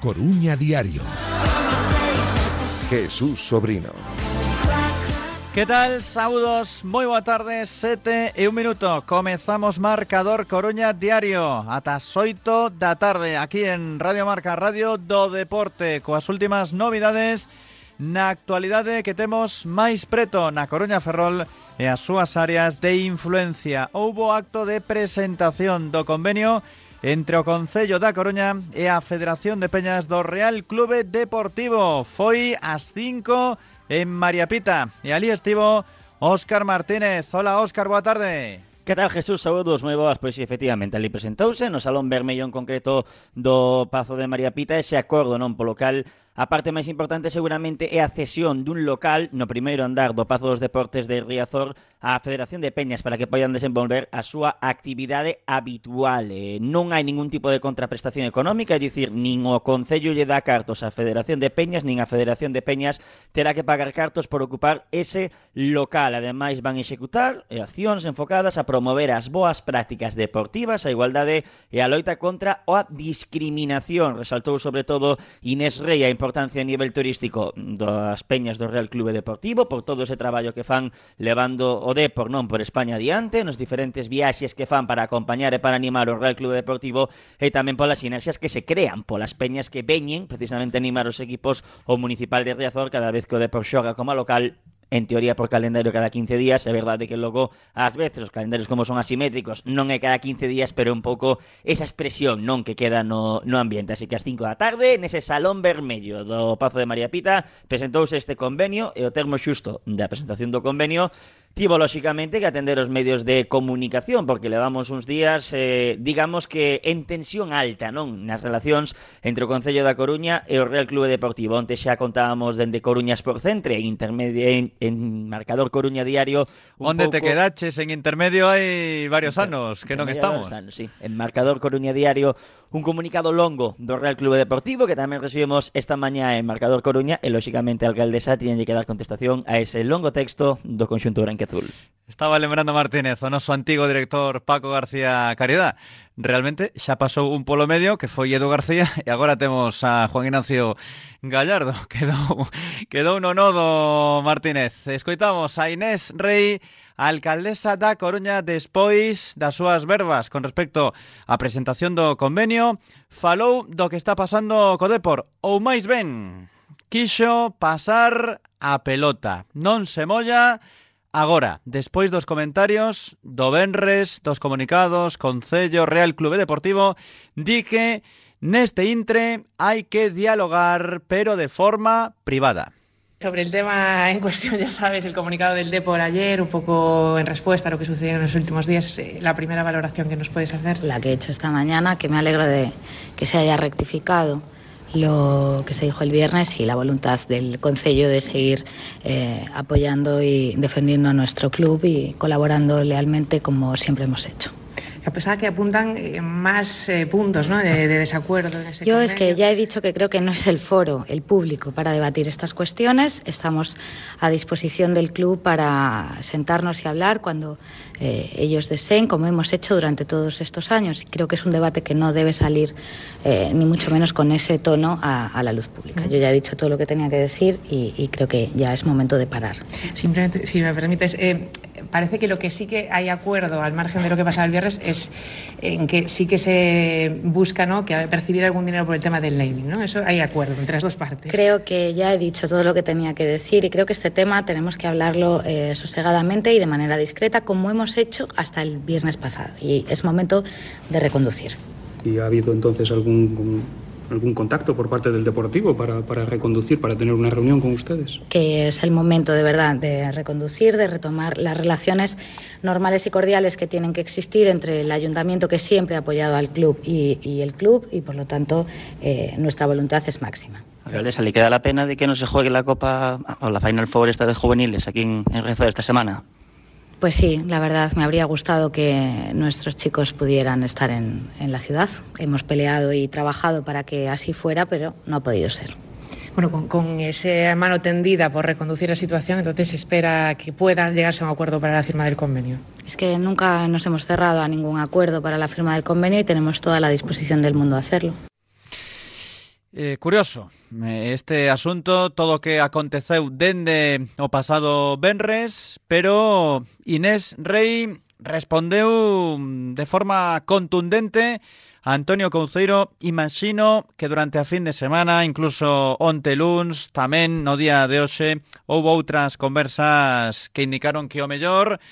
Coruña Diario. Jesús Sobrino. Que tal? Saludos, moi boa tarde, sete e un minuto Comezamos Marcador Coruña Diario Ata oito da tarde Aquí en Radio Marca, Radio do Deporte Coas últimas novidades Na actualidade que temos máis preto na Coruña Ferrol E as súas áreas de influencia Houbo acto de presentación do convenio entre o Concello da Coruña e a Federación de Peñas do Real Clube Deportivo. Foi ás 5 en María Pita e ali estivo Óscar Martínez. Hola Óscar, boa tarde. Que tal, Jesús? Saúdos, moi boas, pois efectivamente ali presentouse no Salón Vermello en concreto do Pazo de María Pita ese acordo non polo cal A parte máis importante seguramente é a cesión dun local no primeiro andar do Pazo dos Deportes de Riazor á Federación de Peñas para que poidan desenvolver a súa actividade habitual. Eh, non hai ningún tipo de contraprestación económica, é dicir, nin o Concello lle dá cartos á Federación de Peñas, nin a Federación de Peñas terá que pagar cartos por ocupar ese local. Ademais, van executar accións enfocadas a promover as boas prácticas deportivas, a igualdade e a loita contra a discriminación. Resaltou sobre todo Inés Rey a importancia importancia a nivel turístico das peñas do Real Clube Deportivo por todo ese traballo que fan levando o Depor non por España adiante, nos diferentes viaxes que fan para acompañar e para animar o Real Clube Deportivo e tamén polas sinerxias que se crean polas peñas que veñen precisamente a animar os equipos o Municipal de Riazor cada vez que o Depor xoga como local en teoría por calendario cada 15 días, é verdade que logo ás veces os calendarios como son asimétricos non é cada 15 días, pero un pouco esa expresión non que queda no, no ambiente. Así que ás 5 da tarde, nese salón vermello do Pazo de María Pita, presentouse este convenio e o termo xusto da presentación do convenio tivo lóxicamente que atender os medios de comunicación porque levamos uns días, eh, digamos que en tensión alta, non? Nas relacións entre o Concello da Coruña e o Real Clube Deportivo. Onte xa contábamos dende Coruñas por Centre, en, intermedio, en, en marcador Coruña Diario... Onde pouco... te quedaches en intermedio hai varios anos que non estamos. Anos, sí. En marcador Coruña Diario un comunicado longo do Real Clube Deportivo que tamén recibimos esta mañá en Marcador Coruña e lóxicamente a alcaldesa tiñenlle que dar contestación a ese longo texto do conxunto branquezul. Estaba lembrando Martínez, o noso antigo director Paco García Caridad. Realmente xa pasou un polo medio que foi Edu García e agora temos a Juan Ignacio Gallardo. Quedou, quedou no nodo Martínez. Escoitamos a Inés Rey a alcaldesa da Coruña despois das súas verbas con respecto á presentación do convenio, falou do que está pasando co Depor, ou máis ben, quixo pasar a pelota. Non se molla agora, despois dos comentarios do Benres, dos comunicados, Concello, Real Clube Deportivo, di que neste intre hai que dialogar, pero de forma privada. Sobre el tema en cuestión, ya sabes, el comunicado del DEPOR ayer, un poco en respuesta a lo que sucedió en los últimos días, eh, la primera valoración que nos puedes hacer. La que he hecho esta mañana, que me alegro de que se haya rectificado lo que se dijo el viernes y la voluntad del Concello de seguir eh, apoyando y defendiendo a nuestro club y colaborando lealmente como siempre hemos hecho. A pesar que apuntan eh, más eh, puntos ¿no? de, de, desacuerdo. En ese Yo convenio. es que ya he dicho que creo que no es el foro, el público, para debatir estas cuestiones. Estamos a disposición del club para sentarnos y hablar cuando eh, ellos deseen, como hemos hecho durante todos estos años. Creo que es un debate que no debe salir, eh, ni mucho menos con ese tono, a, a, la luz pública. Yo ya he dicho todo lo que tenía que decir y, y creo que ya es momento de parar. Simplemente, si me permites, parece que lo que sí que hay acuerdo, al margen de lo que pasaba el viernes, es en que sí que se busca ¿no? que percibir algún dinero por el tema del naming. ¿no? Eso hay acuerdo entre las dos partes. Creo que ya he dicho todo lo que tenía que decir y creo que este tema tenemos que hablarlo eh, sosegadamente y de manera discreta, como hemos hecho hasta el viernes pasado. Y es momento de reconducir. ¿Y ha habido entonces algún algún contacto por parte del Deportivo para, para, reconducir, para tener una reunión con ustedes? Que es el momento de verdad de reconducir, de retomar las relaciones normales y cordiales que tienen que existir entre el ayuntamiento que siempre ha apoyado al club y, y el club y por lo tanto eh, nuestra voluntad es máxima. Alcaldesa, ¿le queda la pena de que no se juegue la Copa o la Final Four esta de juveniles aquí en, en Rezo esta semana? Pues sí, la verdad me habría gustado que nuestros chicos pudieran estar en, en, la ciudad. Hemos peleado y trabajado para que así fuera, pero no ha podido ser. Bueno, con, con esa mano tendida por reconducir la situación, entonces se espera que pueda llegarse a un acuerdo para la firma del convenio. Es que nunca nos hemos cerrado a ningún acuerdo para la firma del convenio y tenemos toda la disposición del mundo a hacerlo. Eh, curioso eh, este asunto, todo o que aconteceu dende o pasado Benres, pero Inés Rey respondeu mm, de forma contundente a Antonio Couceiro. Imagino que durante a fin de semana, incluso onte luns, tamén no día de hoxe, houve outras conversas que indicaron que o mellor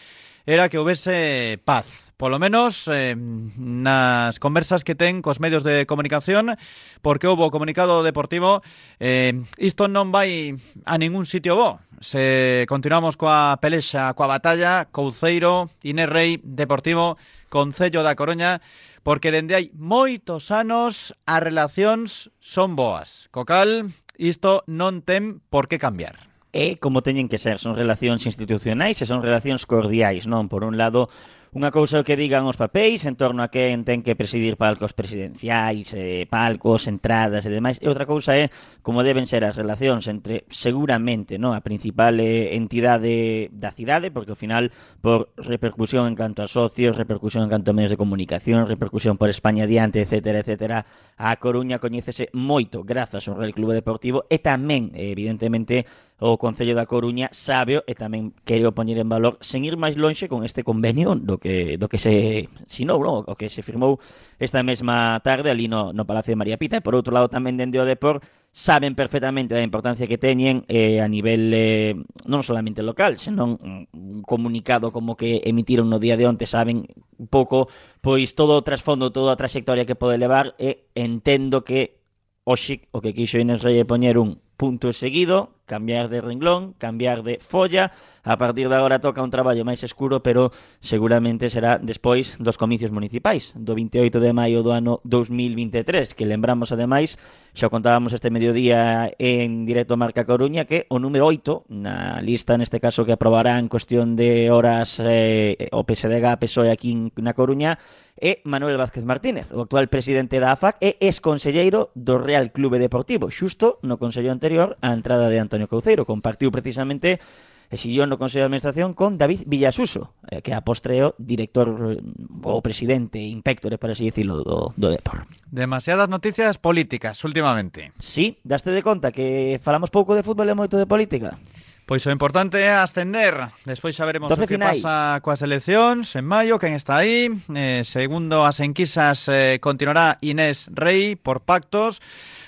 era que houvese paz polo menos eh, nas conversas que ten cos medios de comunicación, porque houve comunicado deportivo, eh, isto non vai a ningún sitio bo. Se continuamos coa pelexa, coa batalla, Couceiro, Inés Rey, Deportivo, Concello da Coruña, porque dende hai moitos anos as relacións son boas. Cocal, isto non ten por que cambiar. E como teñen que ser, son relacións institucionais e son relacións cordiais, non? Por un lado, Unha cousa é o que digan os papéis en torno a quen ten que presidir palcos presidenciais, eh, palcos, entradas e demais. E outra cousa é como deben ser as relacións entre seguramente no a principal eh, entidade da cidade, porque ao final por repercusión en canto a socios, repercusión en canto a medios de comunicación, repercusión por España diante, etcétera, etcétera, a Coruña coñécese moito grazas ao Real Clube Deportivo e tamén, eh, evidentemente, o Concello da Coruña sabe e tamén quero poñer en valor sen ir máis lonxe con este convenio do que do que se sinou, non? o que se firmou esta mesma tarde ali no, no Palacio de María Pita e por outro lado tamén dende o Depor saben perfectamente da importancia que teñen eh, a nivel eh, non solamente local, senón un comunicado como que emitiron no día de onte saben un pouco pois todo o trasfondo, toda a trayectoria que pode levar e entendo que Oxic, o que quixo Inés Reyes poñer un punto e seguido, cambiar de renglón, cambiar de folla. A partir de agora toca un traballo máis escuro, pero seguramente será despois dos comicios municipais, do 28 de maio do ano 2023, que lembramos ademais, xa contábamos este mediodía en directo Marca Coruña, que o número 8 na lista, neste caso que aprobará en cuestión de horas eh, o PSDG PSOE aquí na Coruña, é Manuel Vázquez Martínez, o actual presidente da AFAC e ex-conselleiro do Real Clube Deportivo, xusto no Consello anterior á entrada de Antonio Couceiro. Compartiu precisamente exigió no Consello de Administración con David Villasuso, eh, que apostreó director eh, o presidente, impectores, por así decirlo, do, do Depor. Demasiadas noticias políticas últimamente. Sí, daste de conta que falamos pouco de fútbol e moito de política. Pois o importante é ascender. Despois xa veremos o que finais. pasa coas eleccións en maio, quen está aí. Eh, segundo as enquisas eh, continuará Inés Rey por pactos.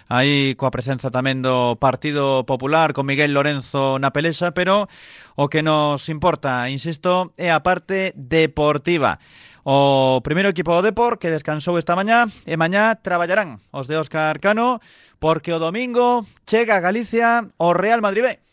Aí coa presenza tamén do Partido Popular con Miguel Lorenzo na pelexa, pero o que nos importa, insisto, é a parte deportiva. O primeiro equipo do Depor que descansou esta mañá e mañá traballarán os de Óscar Cano porque o domingo chega a Galicia o Real Madrid B.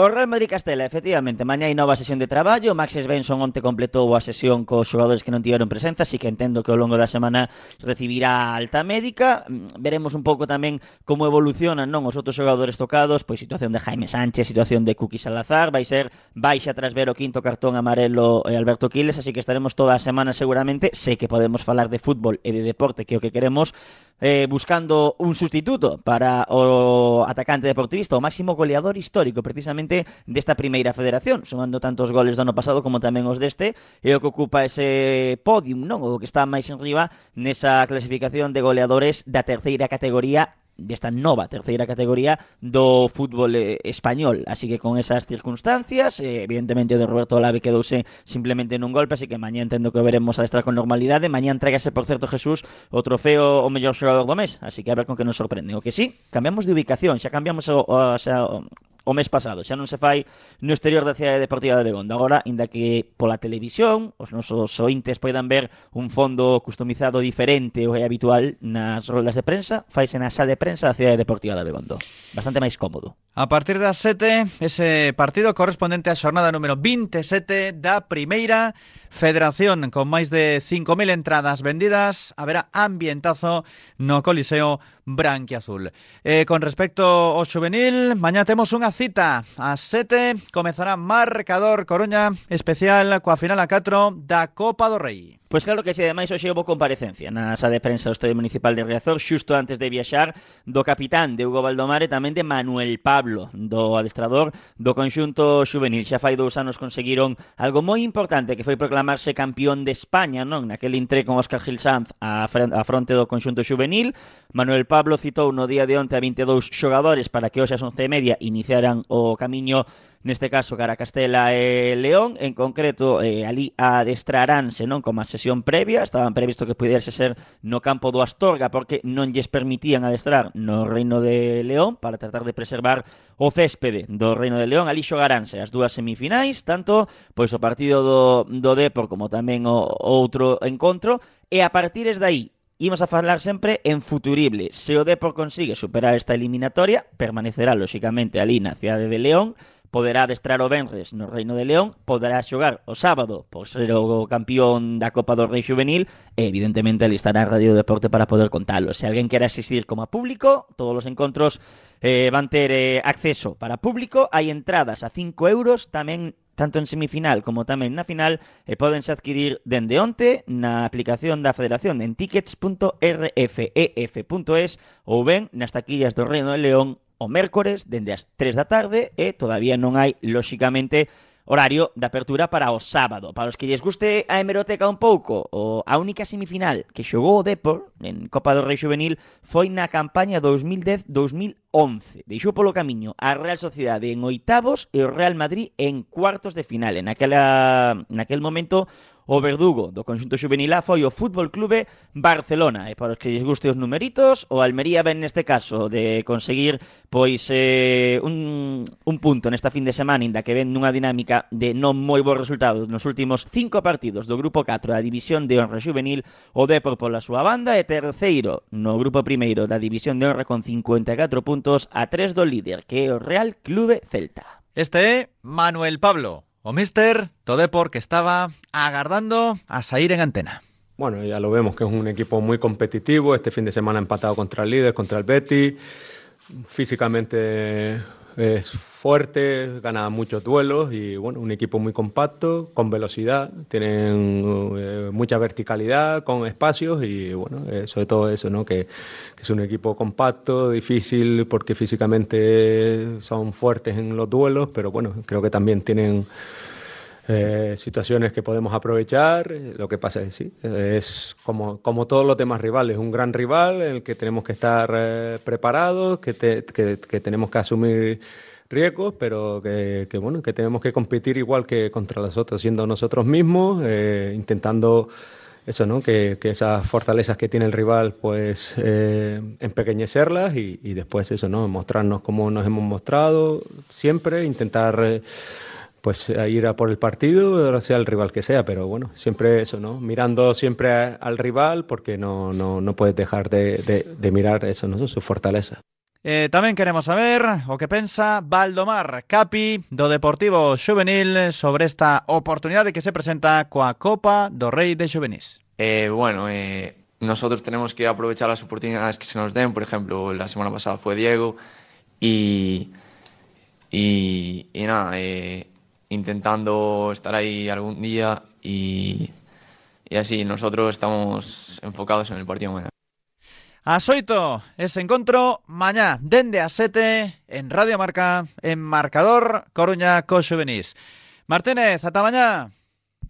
O Real Madrid Castela, efectivamente, mañá hai nova sesión de traballo, Max Svensson onte completou a sesión cos xogadores que non tiveron presenza, así que entendo que ao longo da semana recibirá alta médica, mm, veremos un pouco tamén como evolucionan non os outros xogadores tocados, pois situación de Jaime Sánchez, situación de Cuqui Salazar, vai ser baixa tras ver o quinto cartón amarelo e Alberto Quiles, así que estaremos toda a semana seguramente, sei que podemos falar de fútbol e de deporte, que é o que queremos, eh, buscando un sustituto para o atacante deportivista, o máximo goleador histórico precisamente desta primeira federación, sumando tantos goles do ano pasado como tamén os deste, e o que ocupa ese podium, non? O que está máis en riba nesa clasificación de goleadores da terceira categoría desta nova terceira categoría do fútbol eh, español. Así que con esas circunstancias, eh, evidentemente o de Roberto Olave quedouse simplemente nun golpe, así que mañá entendo que o veremos adestrar con normalidade. Mañá entregase, por certo, Jesús, o trofeo o mellor xogador do mes, así que a ver con que nos sorprende. O que sí, cambiamos de ubicación, xa cambiamos o, o, xa, o, o mes pasado. Xa non se fai no exterior da cidade deportiva de Begondo. Agora, inda que pola televisión, os nosos ointes poidan ver un fondo customizado diferente ao que é habitual nas roldas de prensa, faise na sala de prensa da cidade deportiva de Begondo. Bastante máis cómodo. A partir das 7, ese partido correspondente á xornada número 27 da Primeira Federación, con máis de 5.000 entradas vendidas, haberá ambientazo no Coliseo Branquiazul. Eh, con respecto ao juvenil, mañá temos unha cita. Ás 7 comezará Marcador Coruña, especial coa final a 4 da Copa do Rei. Pois claro que si, ademais hoxe houve comparecencia na sala de prensa do Estadio Municipal de Riazor xusto antes de viaxar do capitán de Hugo Baldomare tamén de Manuel Pablo Pablo, do adestrador do conxunto juvenil. Xa fai dous anos conseguiron algo moi importante que foi proclamarse campeón de España, non? Naquel intre con Óscar Gil Sanz a, fronte do conxunto juvenil. Manuel Pablo citou no día de onte a 22 xogadores para que hoxe as 11 e media iniciaran o camiño neste caso cara Castela e León, en concreto eh, ali adestraránse non como a sesión previa, estaban previsto que pudiese ser no campo do Astorga porque non lles permitían adestrar no Reino de León para tratar de preservar o céspede do Reino de León, ali xogaránse as dúas semifinais, tanto pois o partido do, do Depor como tamén o, o outro encontro, e a partir de aí Imos a falar sempre en futurible. Se o Depor consigue superar esta eliminatoria, permanecerá, lóxicamente, ali na cidade de León, poderá adestrar o Benres no Reino de León, poderá xogar o sábado por ser o campeón da Copa do Rei Juvenil e evidentemente alistará Radio Deporte para poder contalo. Se alguén quere asistir como a público, todos os encontros eh, van ter eh, acceso para público, hai entradas a 5 euros, tamén tanto en semifinal como tamén na final, e podense adquirir dende onte na aplicación da Federación en tickets.rfef.es ou ben nas taquillas do Reino de León o mércores dende as 3 da tarde e todavía non hai, lóxicamente, horario de apertura para o sábado. Para os que lles guste a hemeroteca un pouco, o a única semifinal que xogou o Depor en Copa do Rei Juvenil foi na campaña 2010-2011. Deixou polo camiño a Real Sociedade en oitavos e o Real Madrid en cuartos de final. En aquela, naquel momento o Verdugo do conxunto juvenilá foi o Fútbol Clube Barcelona. E para os que lles guste os numeritos, o Almería ven neste caso de conseguir pois eh, un, un punto nesta fin de semana, inda que ven nunha dinámica de non moi bons resultados nos últimos cinco partidos do Grupo 4 da División de Honra Juvenil, o Depor pola súa banda e terceiro no Grupo Primeiro da División de Honra con 54 puntos a 3 do líder, que é o Real Clube Celta. Este é Manuel Pablo. O mister Todepor que estaba agardando a salir en antena. Bueno, ya lo vemos que es un equipo muy competitivo. Este fin de semana empatado contra el líder, contra el Betty. Físicamente es fuerte, gana muchos duelos y bueno, un equipo muy compacto, con velocidad, tienen eh, mucha verticalidad, con espacios y bueno, eh, sobre todo eso, ¿no? Que, que, es un equipo compacto, difícil porque físicamente son fuertes en los duelos, pero bueno, creo que también tienen eh, situaciones que podemos aprovechar. Lo que pasa es sí, es como, como todos los demás rivales, un gran rival en el que tenemos que estar preparados, que, que, tenemos que asumir riesgos, pero que, bueno, que tenemos que competir igual que contra los otros, siendo nosotros mismos, eh, intentando eso, ¿no? Que, esas fortalezas que tiene el rival, pues empequeñecerlas y, y, después eso, ¿no? Mostrarnos como nos hemos mostrado siempre, intentar pues a ir a por el partido, sea el rival que sea, pero bueno, siempre eso, ¿no? Mirando siempre al rival porque no, no, no puedes dejar de, de, de mirar eso, ¿no? Su fortaleza. Eh, tamén queremos saber o que pensa Valdomar Capi do Deportivo Juvenil sobre esta oportunidade que se presenta coa Copa do Rei de Juvenis. Eh, bueno, eh, nosotros tenemos que aprovechar las oportunidades que se nos den. Por ejemplo, la semana pasada fue Diego y, y, y nada, eh, intentando estar ahí algún día y, y así nosotros estamos enfocados en el partido mañana. A xoito ese encontro, mañá, dende as sete, en Radio Marca, en Marcador Coruña co Xuvenís. Martínez, ata mañá.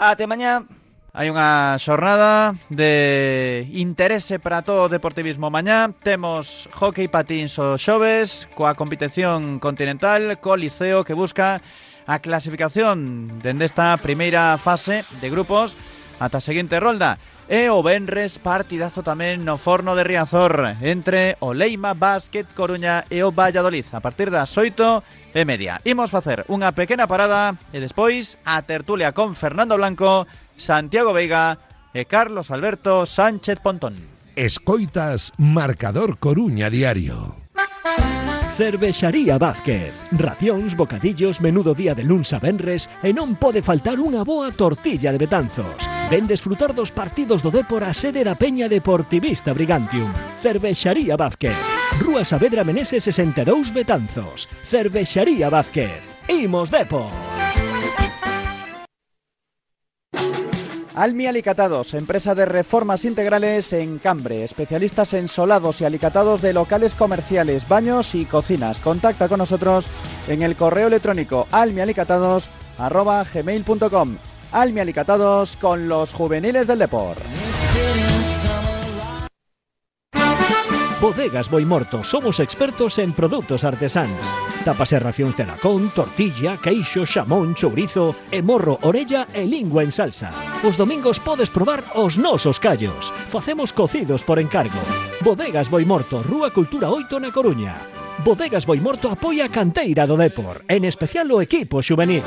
Ate mañá. Hai unha xornada de interese para todo o deportivismo mañá. Temos hockey patins o xoves, coa competición continental, co Liceo que busca a clasificación dende esta primeira fase de grupos ata a seguinte rolda. E o Benres partidazo tamén no forno de Riazor entre o Leima Basket Coruña e o Valladolid a partir das 8 e media. Imos facer unha pequena parada e despois a tertulia con Fernando Blanco, Santiago Veiga e Carlos Alberto Sánchez Pontón. Escoitas Marcador Coruña Diario. Cervexaría Vázquez. Racións, bocadillos, menudo día de luns a venres e non pode faltar unha boa tortilla de Betanzos. Ven desfrutar dos partidos do Dépor a sede da Peña Deportivista Brigantium. Cervexaría Vázquez. Rúa Saavedra Meneses 62 Betanzos. Cervexaría Vázquez. Imos Depor. Almi Alicatados, empresa de reformas integrales en Cambre, especialistas en solados y alicatados de locales comerciales, baños y cocinas. Contacta con nosotros en el correo electrónico almialicatados@gmail.com. Almi Alicatados con los juveniles del deporte. Bodegas Boimorto, somos expertos en produtos artesanos. Tapas e racións de lacón, tortilla, queixo, xamón, chourizo e morro, orella e lingua en salsa. Os domingos podes probar os nosos callos. Facemos cocidos por encargo. Bodegas Boimorto, Rúa Cultura 8 na Coruña. Bodegas Boimorto apoia a canteira do Depor, en especial o equipo xuvenil.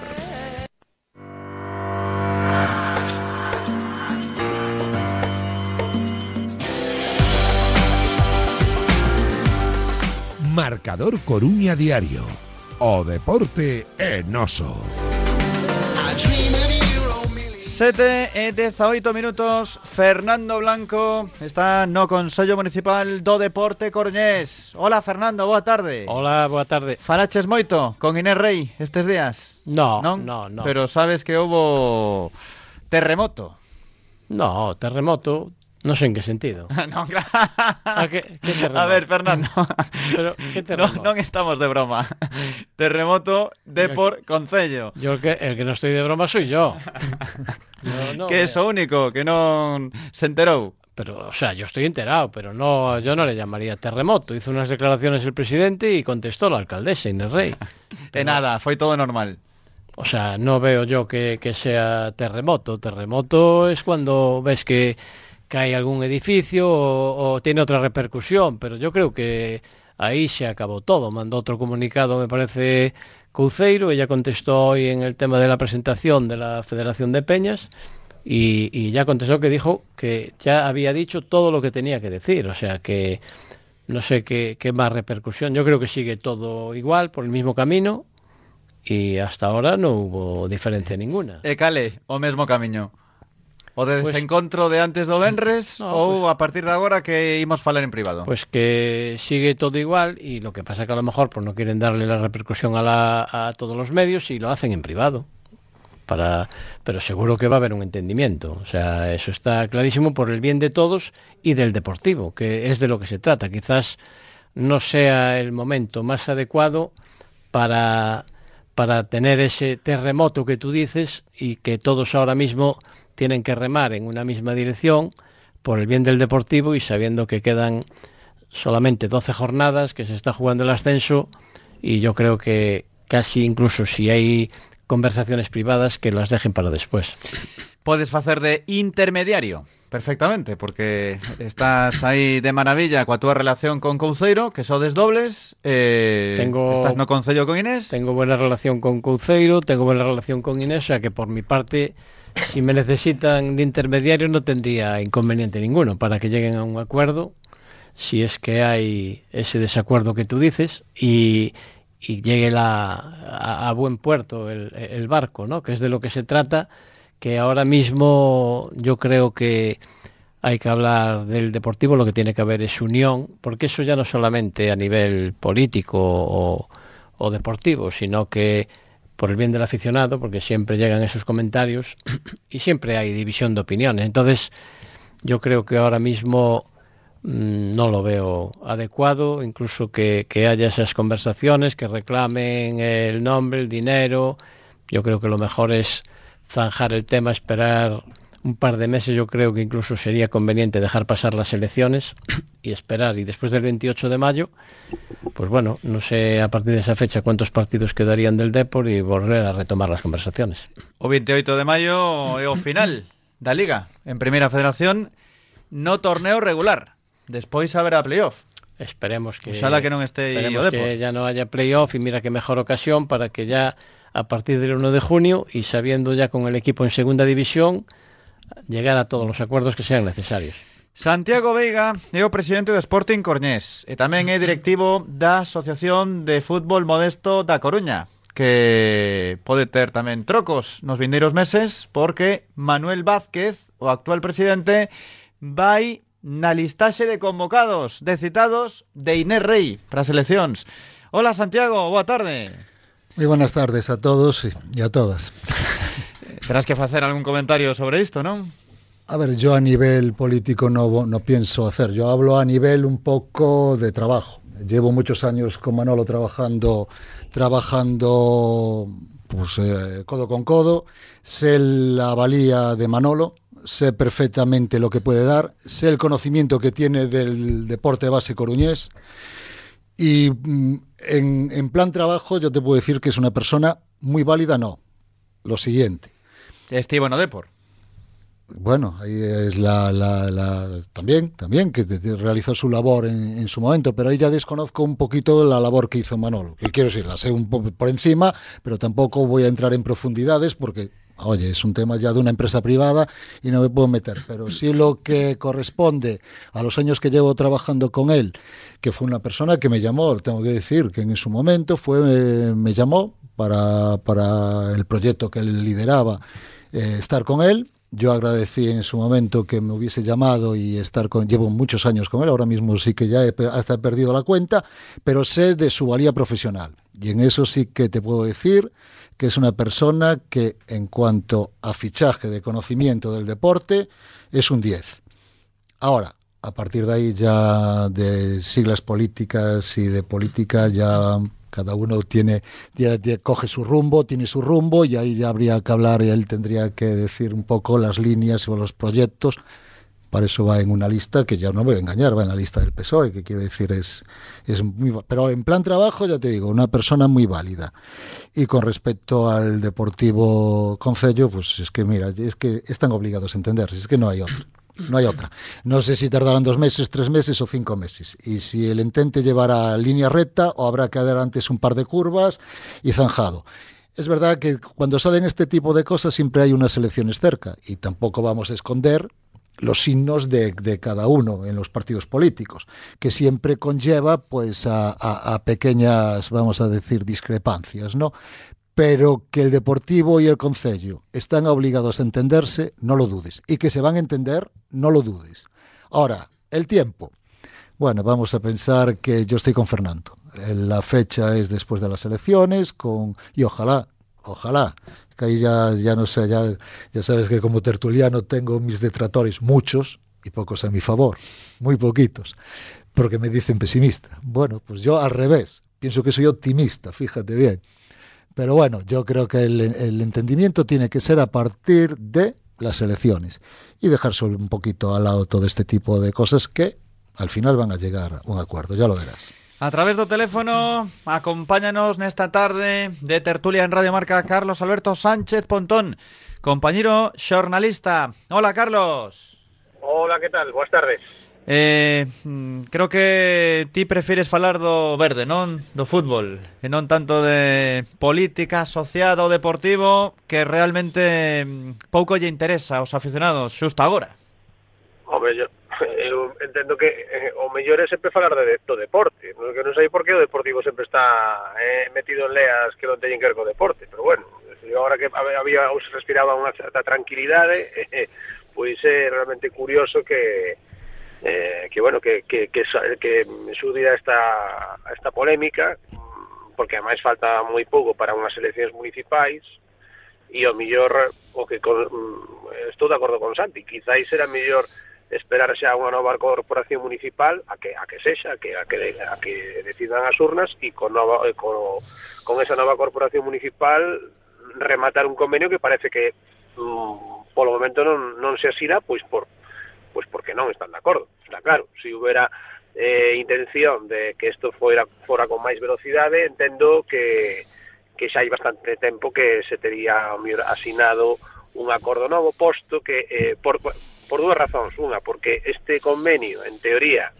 Marcador Coruña Diario. O deporte é noso. 7 e 18 minutos Fernando Blanco está no Consello Municipal do Deporte Coruñés Hola Fernando, boa tarde Hola, boa tarde Falaches moito con Inés Rey estes días? No, non? no, no Pero sabes que houbo terremoto No, terremoto No sé en qué sentido. no, claro. ¿A, qué, qué terremoto? A ver, Fernando. Pero, ¿qué terremoto? No, estamos de broma. Terremoto de Yo- por Concello. Yo el que, el que no estoy de broma soy yo. Yo no que é me- o único que non se enterou. Pero, o sea, yo estoy enterado, pero no, yo no le llamaría terremoto. Hizo unas declaraciones el presidente y contestó la alcaldesa Inés Rey. E nada, foi todo normal. O sea, no veo yo que, que sea terremoto. Terremoto es cuando ves que cae algún edificio o, o tiene outra repercusión, pero yo creo que aí se acabou todo. Mandou outro comunicado, me parece, Couceiro, ella contestó hoy en el tema de la presentación de la Federación de Peñas, y, y ya contestó que dijo que ya había dicho todo lo que tenía que decir, o sea que no sé qué, qué más repercusión. Yo creo que sigue todo igual, por el mismo camino, e hasta ahora non hubo diferencia ninguna. E cale, o mesmo camiño. O de Pues- desencontro de antes do Benres No, ou a partir de agora que imos falar en privado. Pues que sigue todo igual y lo que pasa que a lo mejor pues no quieren darle la repercusión a, la- a todos los medios y lo hacen en privado. Para, pero seguro que va a haber un entendimiento. O sea, eso está clarísimo por el bien de todos y del deportivo, que es de lo que se trata. Quizás no sea el momento más adecuado para, para tener ese terremoto que tú dices y que todos ahora mismo tienen que remar en una misma dirección por el bien del deportivo y sabiendo que quedan solamente 12 jornadas, que se está jugando el ascenso y yo creo que casi incluso si hay conversaciones privadas que las dejen para después. Podes facer de intermediario perfectamente, porque estás aí de maravilla coa túa relación con Couceiro, que sodes dobles, eh, Tengo- estás no Concello con Inés. Tengo buena relación con Couceiro, tengo buena relación con Inés, o sea que por mi parte, si me necesitan de intermediario no tendría inconveniente ninguno para que lleguen a un acuerdo, si es que hay ese desacuerdo que tú dices y, y llegue la, a, a buen puerto el, el barco, ¿no? que es de lo que se trata, que ahora mismo yo creo que hay que hablar del deportivo, lo que tiene que haber es unión, porque eso ya no solamente a nivel político o, deportivo, sino que por el bien del aficionado, porque siempre llegan esos comentarios y siempre hay división de opiniones. Entonces, yo creo que ahora mismo mm, no lo veo adecuado, incluso que, que haya esas conversaciones, que reclamen el nombre, el dinero. Yo creo que lo mejor es zanjar el tema, esperar un par de meses yo creo que incluso sería conveniente dejar pasar las elecciones y esperar. Y después del 28 de mayo, pues bueno, no sé a partir de esa fecha cuántos partidos quedarían del Depor y volver a retomar las conversaciones. O 28 de mayo o final da Liga en Primeira Federación no torneo regular. Despois haberá playoff. Esperemos que que non este esperemos que ya no haya playoff y mira qué mejor ocasión para que ya a partir del 1 de junio y sabiendo ya con el equipo en segunda división llegar a todos los acuerdos que sean necesarios. Santiago Veiga é o presidente do Sporting Cornés e tamén é directivo da Asociación de Fútbol Modesto da Coruña que pode ter tamén trocos nos vindeiros meses porque Manuel Vázquez, o actual presidente, vai na listaxe de convocados, de citados de Inés Rey para as eleccións. Hola Santiago, boa tarde. Muy buenas tardes a todos y a todas. Terás que facer algún comentario sobre isto, non? A ver, yo a nivel político no, no pienso hacer, yo hablo a nivel un poco de trabajo. Llevo muchos años con Manolo trabajando, trabajando pues, eh, codo con codo, sé la valía de Manolo, sé perfectamente lo que puede dar, sé el conocimiento que tiene del deporte base coruñés y mm, en, en plan trabajo yo te puedo decir que es una persona muy válida, no. Lo siguiente, Estivo no Depor. Bueno, ahí es la, la- la- también, también que realizó su labor en, en su momento, pero ahí ya desconozco un poquito la labor que hizo Manolo. Que quiero decir, la sé un poco por encima, pero tampoco voy a entrar en profundidades porque, oye, es un tema ya de una empresa privada y no me puedo meter. Pero sí lo que corresponde a los años que llevo trabajando con él, que fue una persona que me llamó, tengo que decir, que en su momento fue, eh, me llamó para, para el proyecto que él lideraba, eh, estar con él. Yo agradecí en su momento que me hubiese llamado y estar con. Llevo muchos años con él, ahora mismo sí que ya he, hasta he perdido la cuenta, pero sé de su valía profesional. Y en eso sí que te puedo decir que es una persona que, en cuanto a fichaje de conocimiento del deporte, es un 10. Ahora, a partir de ahí ya de siglas políticas y de política ya cada uno tiene, coge su rumbo, tiene su rumbo y ahí ya habría que hablar y él tendría que decir un poco las líneas o los proyectos. Para eso va en una lista que ya no voy a engañar, va en la lista del PSOE, que quiero decir es, es muy, pero en plan trabajo ya te digo, una persona muy válida. Y con respecto al Deportivo Concello, pues es que mira, es que están obligados a entenderse, es que no hay otra. No hay otra. No sé si tardarán dos meses, tres meses o cinco meses. Y si el entente llevará línea recta o habrá que dar antes un par de curvas y zanjado. Es verdad que cuando salen este tipo de cosas siempre hay unas elecciones cerca y tampoco vamos a esconder los signos de, de cada uno en los partidos políticos, que siempre conlleva pues a, pequeñas, vamos a decir, discrepancias, ¿no? Pero que el Deportivo y el Concello están obligados a entenderse, no lo dudes. Y que se van a entender, no lo dudes. Ahora, el tiempo. Bueno, vamos a pensar que yo estoy con Fernando. Eh, La fecha es después de las elecciones, con y ojalá, ojalá, que ahí ya, ya no sé, ya, ya sabes que como tertuliano tengo mis detractores, muchos y pocos a mi favor, muy poquitos, porque me dicen pesimista. Bueno, pues yo al revés, pienso que soy optimista, fíjate bien. Pero bueno, yo creo que el, el entendimiento tiene que ser a partir de las elecciones y dejar solo un poquito al lado todo este tipo de cosas que al final van a llegar a un acuerdo, ya lo verás. A través do teléfono, acompáñanos nesta tarde de tertulia en Radio Marca Carlos Alberto Sánchez Pontón, compañero xornalista. Hola, Carlos. Hola, ¿qué tal? Buenas tardes. Eh, mm, creo que ti prefires falar do verde, non? Do fútbol, e non tanto de política asociada ao deportivo que realmente mm, pouco lle interesa aos aficionados xusto agora. Home, yo, eu entendo que eh, o mellor é sempre falar de, do deporte, no, que non sei por que o Deportivo sempre está eh, metido en leas que non teñen que ver co deporte, pero bueno, agora que había ou se respiraba unha certa tranquilidade, eh, pois é realmente curioso que eh, que bueno, que que que, que sudia esta esta polémica porque ademais falta moi pouco para unhas eleccións municipais e o mellor o que con, mm, estou de acordo con Santi, quizáis era mellor esperar xa unha nova corporación municipal a que a que sexa, a que a que a que decidan as urnas e con nova e con, con esa nova corporación municipal rematar un convenio que parece que mm, polo momento non, non se asira pois por pois porque non están de acordo. Está claro, se si houbera eh, intención de que isto fora fora con máis velocidade, entendo que que xa hai bastante tempo que se tería asinado un acordo novo, posto que eh, por, por dúas razóns. Unha, porque este convenio, en teoría,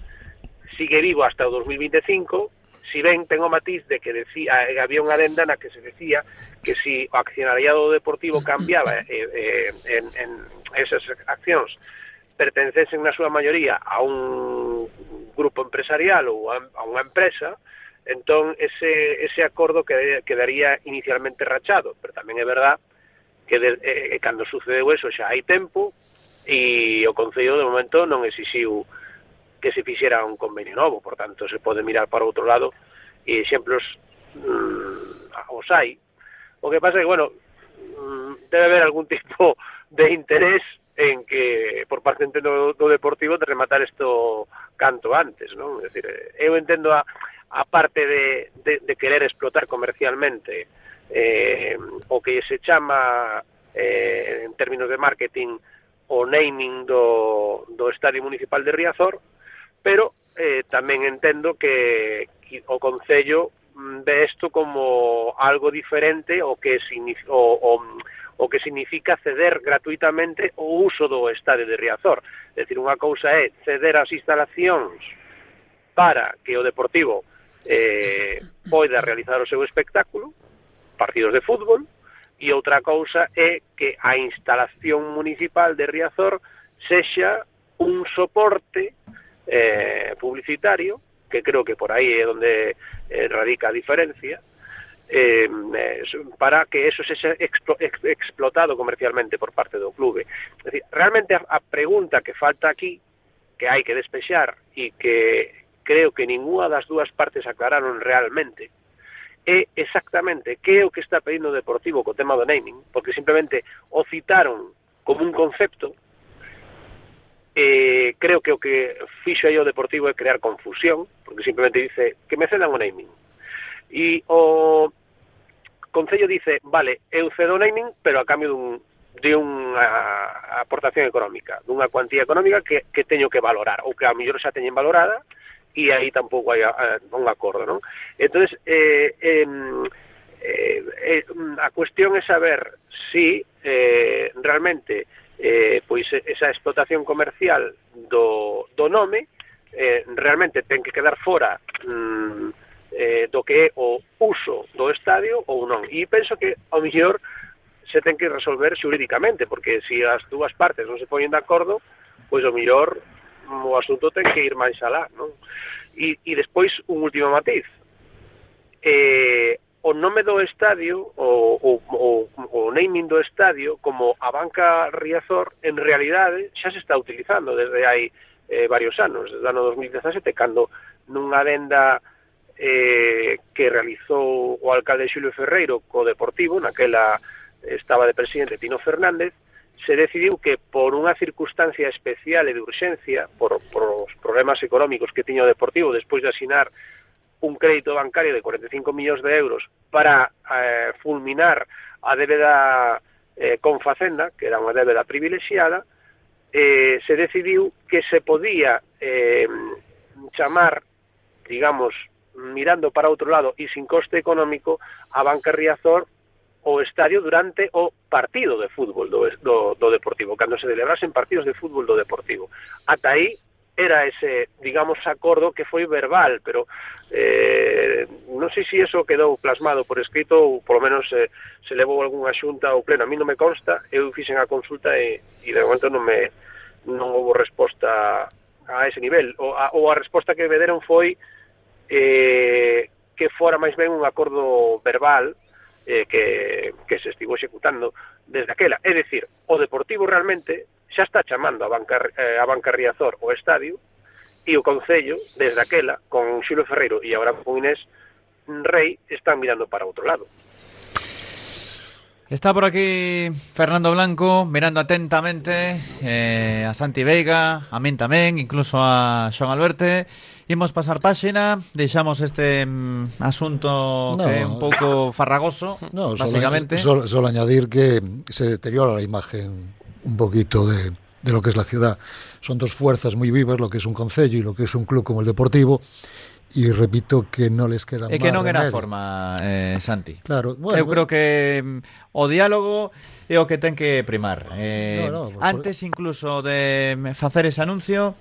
sigue vivo hasta o 2025, si ben ten o matiz de que decía, eh, había unha adenda na que se decía que si o accionariado deportivo cambiaba eh, eh, en, en esas accións pertencesen na súa maioría a un grupo empresarial ou a, a unha empresa, entón ese, ese acordo quedaría inicialmente rachado, pero tamén é verdad que de, eh, cando sucedeu eso xa hai tempo, e o Concello de momento non exixiu que se fixera un convenio novo, por tanto se pode mirar para outro lado e exemplos mm, os hai. O que pasa é que, bueno, mm, debe haber algún tipo de interés en que por parte entendo do Deportivo de rematar isto canto antes, non? É dicir, eu entendo a, a parte de, de, de querer explotar comercialmente eh, o que se chama eh, en términos de marketing o naming do, do Estadio Municipal de Riazor, pero eh, tamén entendo que, que o Concello mm, ve isto como algo diferente o que, o, o, o que significa ceder gratuitamente o uso do Estadio de Riazor. É dicir, unha cousa é ceder as instalacións para que o Deportivo eh, poida realizar o seu espectáculo, partidos de fútbol, E outra cousa é que a instalación municipal de Riazor sexa un soporte eh, publicitario, que creo que por aí é onde eh, radica a diferencia, eh, eh para que eso se ex, explotado comercialmente por parte do clube. Es decir, realmente a, a pregunta que falta aquí, que hai que despexar e que creo que ninguna das dúas partes aclararon realmente, é exactamente que é o que está pedindo o Deportivo co tema do naming, porque simplemente o citaron como un concepto eh, creo que o que fixo aí o Deportivo é crear confusión, porque simplemente dice que me cedan o naming. E o Concello dice, vale, eu cedo o naming, pero a cambio dun, de unha aportación económica, dunha cuantía económica que, que teño que valorar, ou que a mellor xa teñen valorada, e aí tampouco hai, non eh, acordo, non? Entón, eh, eh, eh, eh, a cuestión é saber si eh, realmente eh, pois esa explotación comercial do, do nome eh, realmente ten que quedar fora mm, eh, do que é o uso do estadio ou non. E penso que, ao mellor, se ten que resolver xurídicamente, porque se as dúas partes non se poñen de acordo, pois o mellor o asunto ten que ir máis alá, non? E, e despois un último matiz. Eh, o nome do estadio, o, o, o, o naming do estadio, como a banca Riazor, en realidade xa se está utilizando desde hai eh, varios anos, desde o ano 2017, cando nunha venda eh, que realizou o alcalde Xulio Ferreiro co Deportivo, naquela estaba de presidente Tino Fernández, se decidiu que por unha circunstancia especial e de urxencia, por, por os problemas económicos que tiña o Deportivo despois de asinar un crédito bancario de 45 millóns de euros para eh, fulminar a débeda eh, con Facenda, que era unha débeda privilexiada, eh, se decidiu que se podía eh, chamar, digamos, mirando para outro lado e sin coste económico, a banca Riazor o estadio durante o partido de fútbol do, do, do Deportivo, cando se celebrasen partidos de fútbol do Deportivo. Ata aí era ese, digamos, acordo que foi verbal, pero eh, non sei se iso quedou plasmado por escrito ou polo menos eh, se levou algunha xunta ou pleno. A mí non me consta, eu fixen a consulta e, e de momento non me non houve resposta a ese nivel. O a, ou a resposta que me deron foi eh, que fora máis ben un acordo verbal, eh, que, que se estivo executando desde aquela. É dicir, o Deportivo realmente xa está chamando a banca, eh, a banca Riazor o estadio e o Concello, desde aquela, con Xulo Ferreiro e agora con Inés Rey, están mirando para outro lado. Está por aquí Fernando Blanco mirando atentamente eh, a Santi Veiga, a min tamén, incluso a Xoan Alberte. Imos pasar páxina, deixamos este mm, asunto No. que é un pouco farragoso, No, solo- básicamente. Solo, solo añadir que se deteriora la imagen un poquito de, de lo que es la ciudad. Son dos fuerzas muy vivas, lo que es un concello y lo que es un club como el Deportivo. E repito que non les queda. É que non era a forma, eh, Santi. Claro, bueno, Eu bueno. creo que mm, o diálogo é o que ten que primar. Eh, no, no, por, antes incluso de mm, facer ese anuncio,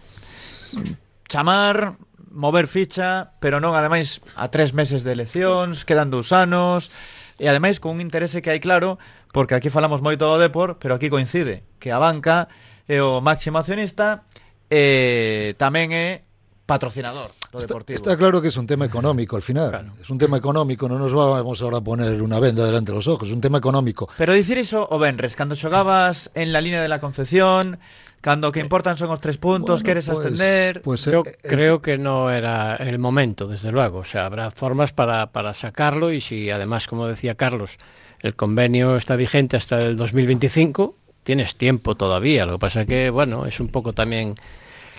chamar, mover ficha, pero non ademais a tres meses de eleccións, quedan dous anos, e ademais con un interese que hai claro, porque aquí falamos moito do Depor, pero aquí coincide que a banca é o máximo accionista e tamén é patrocinador Deportivo. Está claro que es un tema económico al final. Es un tema económico, no nos vamos ahora a poner una venda delante de los ojos, es un tema económico. Pero dicir iso o Benres, cando xogabas en la línea de la Concepción, cando o que importan son os tres puntos, queres ascender... pues, Yo eh, creo que no era el momento, desde luego. O sea, habrá formas para, para sacarlo y si además, como decía Carlos, el convenio está vigente hasta el 2025, tienes tiempo todavía. Lo que pasa que, bueno, es un poco también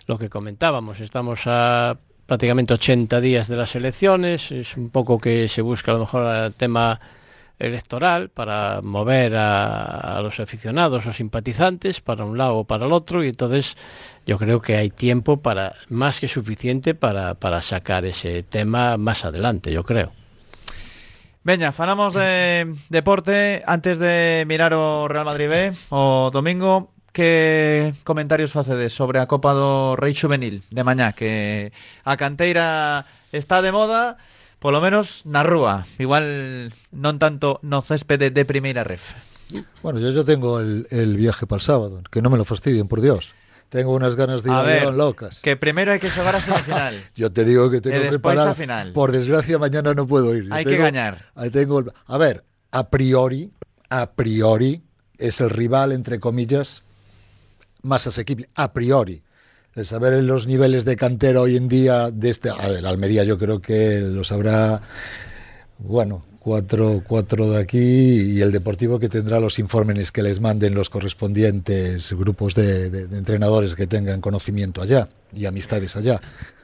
lo que comentábamos. Estamos a prácticamente 80 días de las elecciones. Es un poco que se busca a lo mejor el tema electoral para mover a, los aficionados o simpatizantes para un lado o para el otro y entonces yo creo que hay tiempo para más que suficiente para, para sacar ese tema más adelante, yo creo. Veña, falamos de deporte antes de mirar o Real Madrid B o domingo que comentarios facedes sobre a Copa do Rei Juvenil de mañá que a canteira está de moda polo menos na rúa igual non tanto no céspede de primeira ref Bueno, yo, yo tengo el, el viaje para el sábado, que no me lo fastidien, por Dios. Tengo unas ganas de ir a a, ver, León locas. que primeiro hai que xogar a semifinal Yo te digo que tengo preparada. a final. Por desgracia, mañana no puedo ir. Yo Hay que tengo- gañar. ahí tengo a ver, a priori, a priori, es el rival, entre comillas, más asequible. A priori. De saber los niveles de cantera hoy en día de este. Almería yo creo que lo sabrá. Bueno, cuatro, cuatro de aquí y el Deportivo que tendrá los informes que les manden los correspondientes grupos de entrenadores que tengan conocimiento allá y amistades allá.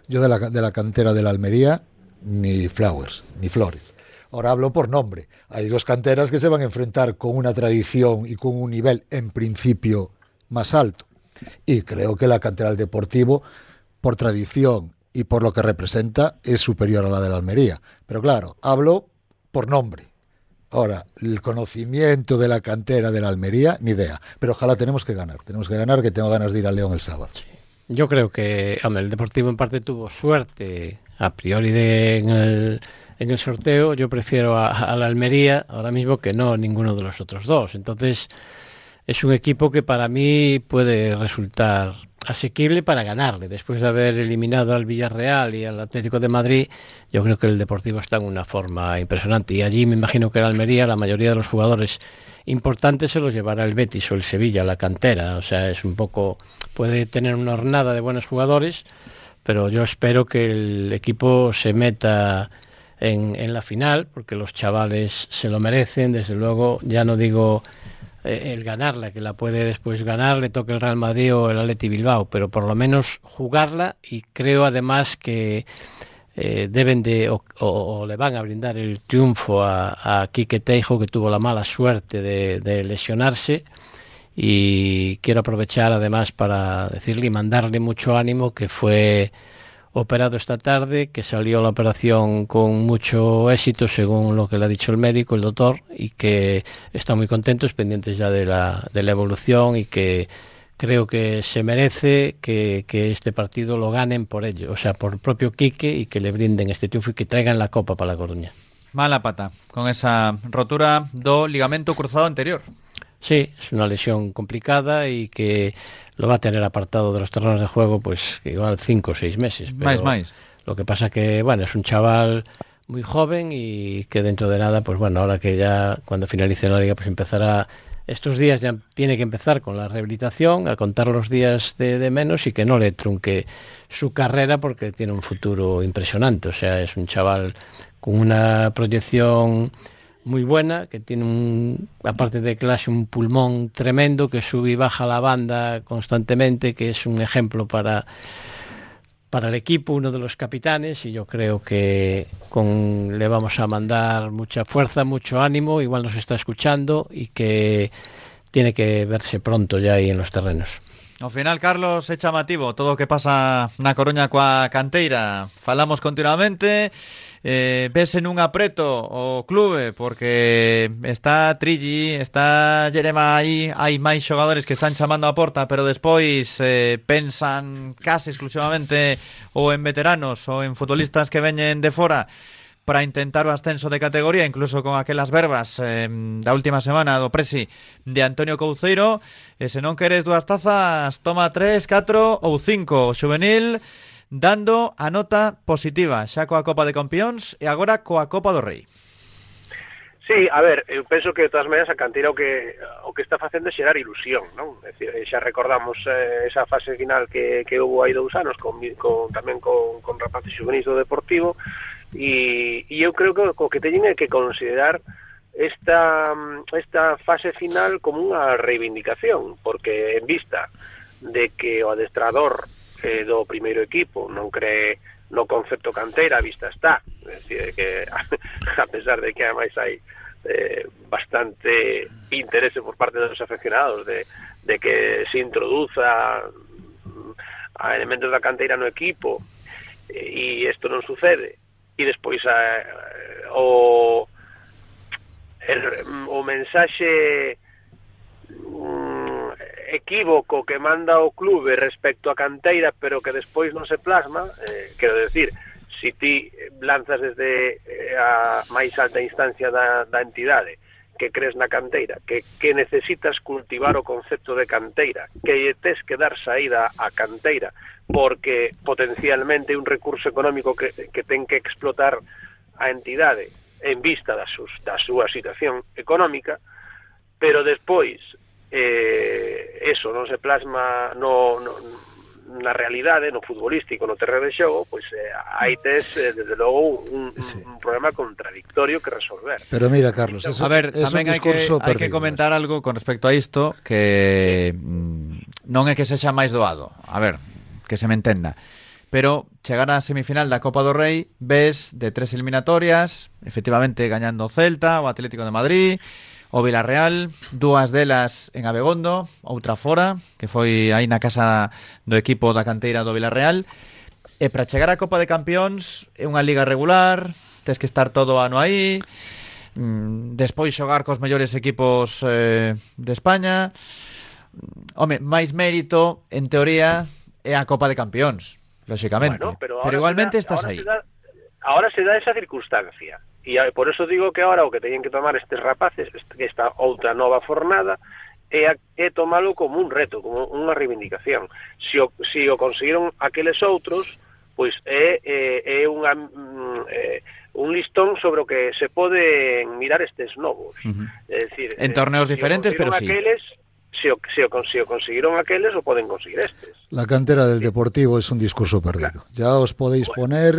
Yo de la, de la cantera de la Almería, ni flowers, ni flores. Ahora hablo por nombre. Hay dos canteras que se van a enfrentar con una tradición y con un nivel en principio más alto. Y creo que la cantera del Deportivo, por tradición y por lo que representa, es superior a la de la Almería. Pero claro, hablo por nombre. Ahora, el conocimiento de la cantera de la Almería, ni idea. Pero ojalá tenemos que ganar. Tenemos que ganar, que tengo ganas de ir a León el sábado. Yo creo que hombre, el Deportivo en parte tuvo suerte a priori en, el, en el sorteo. Yo prefiero a, a la Almería ahora mismo que no ninguno de los otros dos. Entonces es un equipo que para mí puede resultar asequible para ganarle. Después de haber eliminado al Villarreal y al Atlético de Madrid, yo creo que el Deportivo está en una forma impresionante. Y allí me imagino que en Almería la mayoría de los jugadores importantes se los llevará el Betis o el Sevilla, la cantera. O sea, es un poco... puede tener una hornada de buenos jugadores, pero yo espero que el equipo se meta en, en la final, porque los chavales se lo merecen, desde luego, ya no digo eh, el ganarla, que la puede después ganar, le toque el Real Madrid o el Atleti Bilbao, pero por lo menos jugarla y creo además que eh, deben de o, o- le van a brindar el triunfo a, a Quique Teijo, que tuvo la mala suerte de, de lesionarse. Y quiero aprovechar además para decirle y mandarle mucho ánimo que fue operado esta tarde, que salió la operación con mucho éxito, según lo que le ha dicho el médico, el doctor, y que está muy contentos, pendientes ya de la, de la evolución y que creo que se merece que, que, este partido lo ganen por ello, o sea, por el propio Quique y que le brinden este triunfo y que traigan la copa para La Coruña. Mala pata, con esa rotura do ligamento cruzado anterior. Sí, es una lesión complicada y que lo va a tener apartado de los terrenos de juego, pues igual cinco o seis meses. Máis, máis. Lo que pasa que, bueno, es un chaval muy joven y que dentro de nada, pues bueno, ahora que ya cuando finalice la liga, pues empezará estos días ya tiene que empezar con la rehabilitación, a contar los días de, de, menos y que no le trunque su carrera porque tiene un futuro impresionante. O sea, es un chaval con una proyección muy buena, que tiene un, aparte de clase, un pulmón tremendo, que sube y baja la banda constantemente, que es un ejemplo para para el equipo, uno de los capitanes, y yo creo que con, le vamos a mandar mucha fuerza, mucho ánimo, igual nos está escuchando y que tiene que verse pronto ya ahí en los terrenos. Ao final, Carlos, é chamativo todo o que pasa na Coruña coa canteira. Falamos continuamente, eh, vese nun apreto o clube, porque está Trilli, está Jerema aí, hai máis xogadores que están chamando a porta, pero despois eh, pensan case exclusivamente ou en veteranos ou en futbolistas que veñen de fora para intentar o ascenso de categoría, incluso con aquelas verbas eh, da última semana do presi de Antonio Couceiro. E se non queres dúas tazas, toma tres, catro ou cinco. O juvenil dando a nota positiva xa coa Copa de Campións e agora coa Copa do Rei. Sí, a ver, eu penso que de todas maneras a canteira o que o que está facendo é xerar ilusión, non? É dicir, eh, xa recordamos eh, esa fase final que, que houve hai dous anos con, con tamén con, con rapaces juvenis do Deportivo e, e eu creo que o que teñen é que considerar esta, esta fase final como unha reivindicación, porque en vista de que o adestrador eh, do primeiro equipo non cree no concepto cantera, a vista está, é dicir, que a pesar de que ademais hai eh, bastante interese por parte dos afeccionados de, de que se introduza mm, a elementos da canteira no equipo eh, e isto non sucede e despois a, o el, o mensaxe um, equívoco que manda o clube respecto a canteira pero que despois non se plasma eh, quero decir, si ti lanzas desde eh, a máis alta instancia da, da entidade que crees na canteira, que, que necesitas cultivar o concepto de canteira, que tes que dar saída á canteira, porque potencialmente un recurso económico que, que ten que explotar a entidade en vista da, sus, da súa situación económica, pero despois eh, eso non se plasma no, no na realidade, no futbolístico, no terreno de xogo, pois eh, aí tes, eh, desde logo, un, sí. un problema contradictorio que resolver. Pero mira, Carlos, eso, a ver, es tamén hai que, perdido, hai que comentar algo con respecto a isto que mm, non é que sexa máis doado. A ver, que se me entenda. Pero chegar á semifinal da Copa do Rei ves de tres eliminatorias, efectivamente gañando o Celta, o Atlético de Madrid, o Vilarreal, dúas delas en Abegondo, outra fora, que foi aí na casa do equipo da canteira do Vilarreal. E para chegar á Copa de Campións é unha liga regular, tes que estar todo o ano aí, mm, despois xogar cos mellores equipos eh, de España. Home, máis mérito, en teoría, é a Copa de Campións, lóxicamente. Bueno, pero, pero igualmente da, estás ahora aí. Se da, ahora se dá esa circunstancia. E por eso digo que ahora o que teñen que tomar estes rapaces, esta outra nova fornada, é, a, é tomalo como un reto, como unha reivindicación. Se o, se o conseguiron aqueles outros, pois é, é, é unha, mm, é, un listón sobre o que se pode mirar estes novos. Uh -huh. é decir, en torneos eh, diferentes, pero sí. Aqueles, se o, se, o, se o conseguiron aqueles o poden conseguir estes. La cantera del Deportivo es un discurso perdido. Ya os podéis bueno, poner,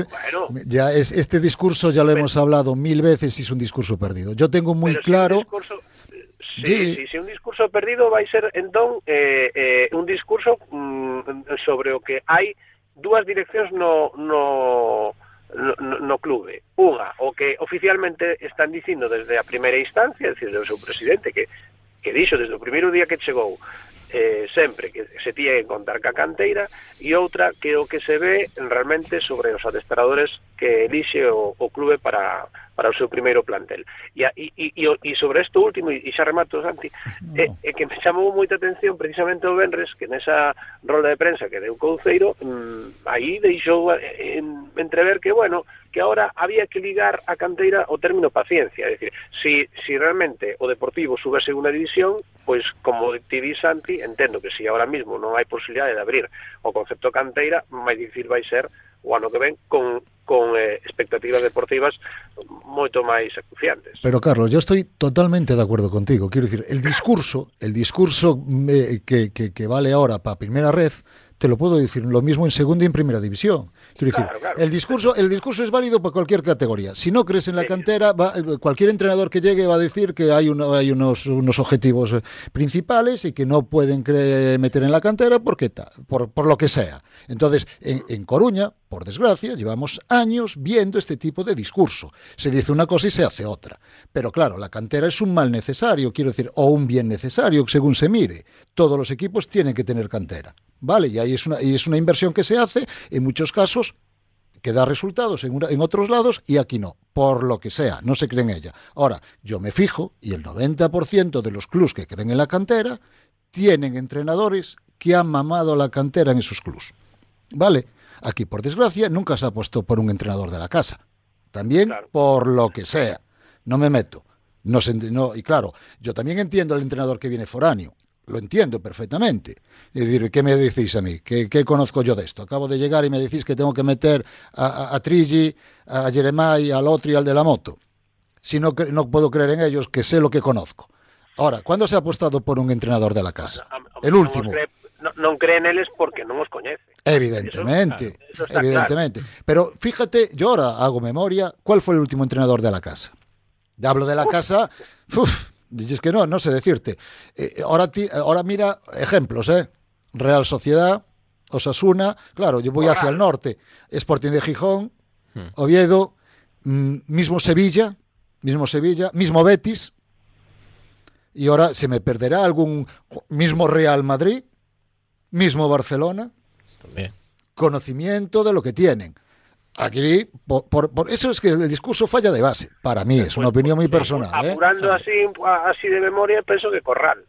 bueno. ya es, este discurso ya lo pero, hemos hablado mil veces y es un discurso perdido. Yo tengo muy claro... Si discurso, sí, sí. Si, si un discurso perdido vai ser entón eh, eh, un discurso mm, sobre o que hai dúas direccións no, no, no, no clube. Unha, o que oficialmente están dicindo desde a primeira instancia, é dicir, do seu presidente, que que dixo desde o primeiro día que chegou eh, sempre que se tiña que contar ca canteira e outra que o que se ve realmente sobre os adestradores que elixe o, o clube para, para o seu primeiro plantel. E, e, e, e sobre isto último, e xa remato, Santi, no. é, é que me chamou moita atención precisamente o Benres, que nesa rola de prensa que deu Couceiro, mmm, aí deixou eh, en, entrever que, bueno, que ahora había que ligar a canteira o término paciencia, é dicir, si, si realmente o Deportivo sube a segunda división, pois como ti di Santi, entendo que si ahora mismo non hai posibilidade de abrir o concepto canteira, máis difícil vai ser o ano que ven con con eh, expectativas deportivas moito máis acuciantes. Pero Carlos, eu estou totalmente de acordo contigo. Quero dicir, el discurso, el discurso mm, eh, que, que, que vale ahora para a primeira ref te lo puedo decir lo mismo en segunda y en primera división. Quiero decir, Claro, el discurso, el discurso es válido para cualquier categoría. Si no crees en la cantera, va- cualquier entrenador que llegue va a decir que hay, uno- hay unos, unos objetivos eh, principales y que no pueden meter en la cantera porque ta- por, por lo que sea. Entonces, en, en Coruña, por desgracia, llevamos años viendo este tipo de discurso. Se dice una cosa y se hace otra. Pero claro, la cantera es un mal necesario, quiero decir, o un bien necesario, según se mire. Todos los equipos tienen que tener cantera. ¿Vale? Y ahí es una, y es una inversión que se hace, en muchos casos, que da resultados en, una- en otros lados y aquí no, por lo que sea, no se cree en ella. Ahora, yo me fijo y el 90% de los clubs que creen en la cantera tienen entrenadores que han mamado la cantera en esos clubs. ¿Vale? Aquí, por desgracia, nunca se ha puesto por un entrenador de la casa. También por lo que sea. No me meto. No se no, y claro, yo también entiendo al entrenador que viene foráneo. Lo entiendo perfectamente. Es decir, ¿qué me decís a mí? ¿Qué, qué conozco yo de esto? Acabo de llegar y me decís que tengo que meter a, a, a Trigi, a Jeremai, al otro y al de la moto. Si no, no puedo creer en ellos, que sé lo que conozco. Ahora, ¿cuándo se ha apostado por un entrenador de la casa? El último. cree- non, non creen eles porque non os coñece. Evidentemente, Eso- eso está evidentemente. Pero fíjate, yo ahora hago memoria, ¿cuál fue el último entrenador de la casa? Hablo de la casa, uf, dices que no, no sé decirte. Eh, ahora, ti- ahora mira ejemplos, ¿eh? Real Sociedad, Osasuna, claro, yo voy hacia el norte, Sporting de Gijón, Oviedo, mm, mismo Sevilla, mismo Sevilla, mismo Betis, y ahora se me perderá algún mismo Real Madrid, mismo Barcelona, También. conocimiento de lo que tienen. Aquí, por, por- por eso es que el discurso falla de base. Para mí, es una opinión muy personal. ¿eh? Apurando así, así de memoria, penso que Corral.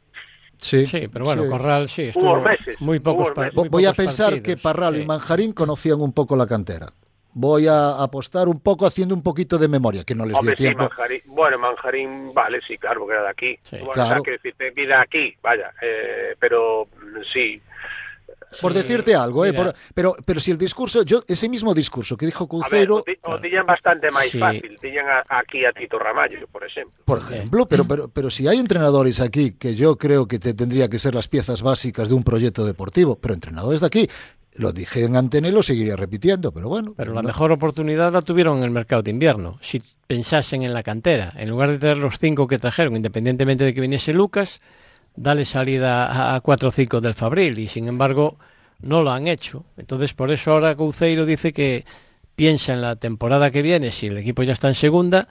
Sí, pero bueno, Corral sí, estuvo meses, muy pocos meses. muy Voy a pensar partidos, que Parralo y Manjarín conocían un poco la cantera. Voy a apostar un poco haciendo un poquito de memoria, que no les dio Hombre, tiempo. Manjarín. Bueno, Manjarín, vale, sí, claro, porque era de aquí. bueno, Claro. o sea, que decirte, vida aquí, vaya. eh, pero mm, sí. Por decirte algo, ¿eh? Por- pero, pero si el discurso, yo ese mismo discurso que dijo Couceiro, o, bastante máis Sí. fácil. Aquí a Tito Ramallo, por exemplo. por ejemplo, pero, pero, pero si hay entrenadores aquí que yo creo que te tendría que ser las piezas básicas de un proyecto deportivo, pero entrenadores de aquí, lo dije en antena y lo seguiría repitiendo, pero bueno. Pero la no- mejor oportunidad la tuvieron en el mercado de invierno. Si pensasen en la cantera, en lugar de traer los cinco que trajeron, independientemente de que viniese Lucas, dale salida a- a cuatro o cinco del Fabril y sin embargo no lo han hecho. Entonces por eso ahora Couceiro dice que piensa en la temporada que viene si el equipo ya está en segunda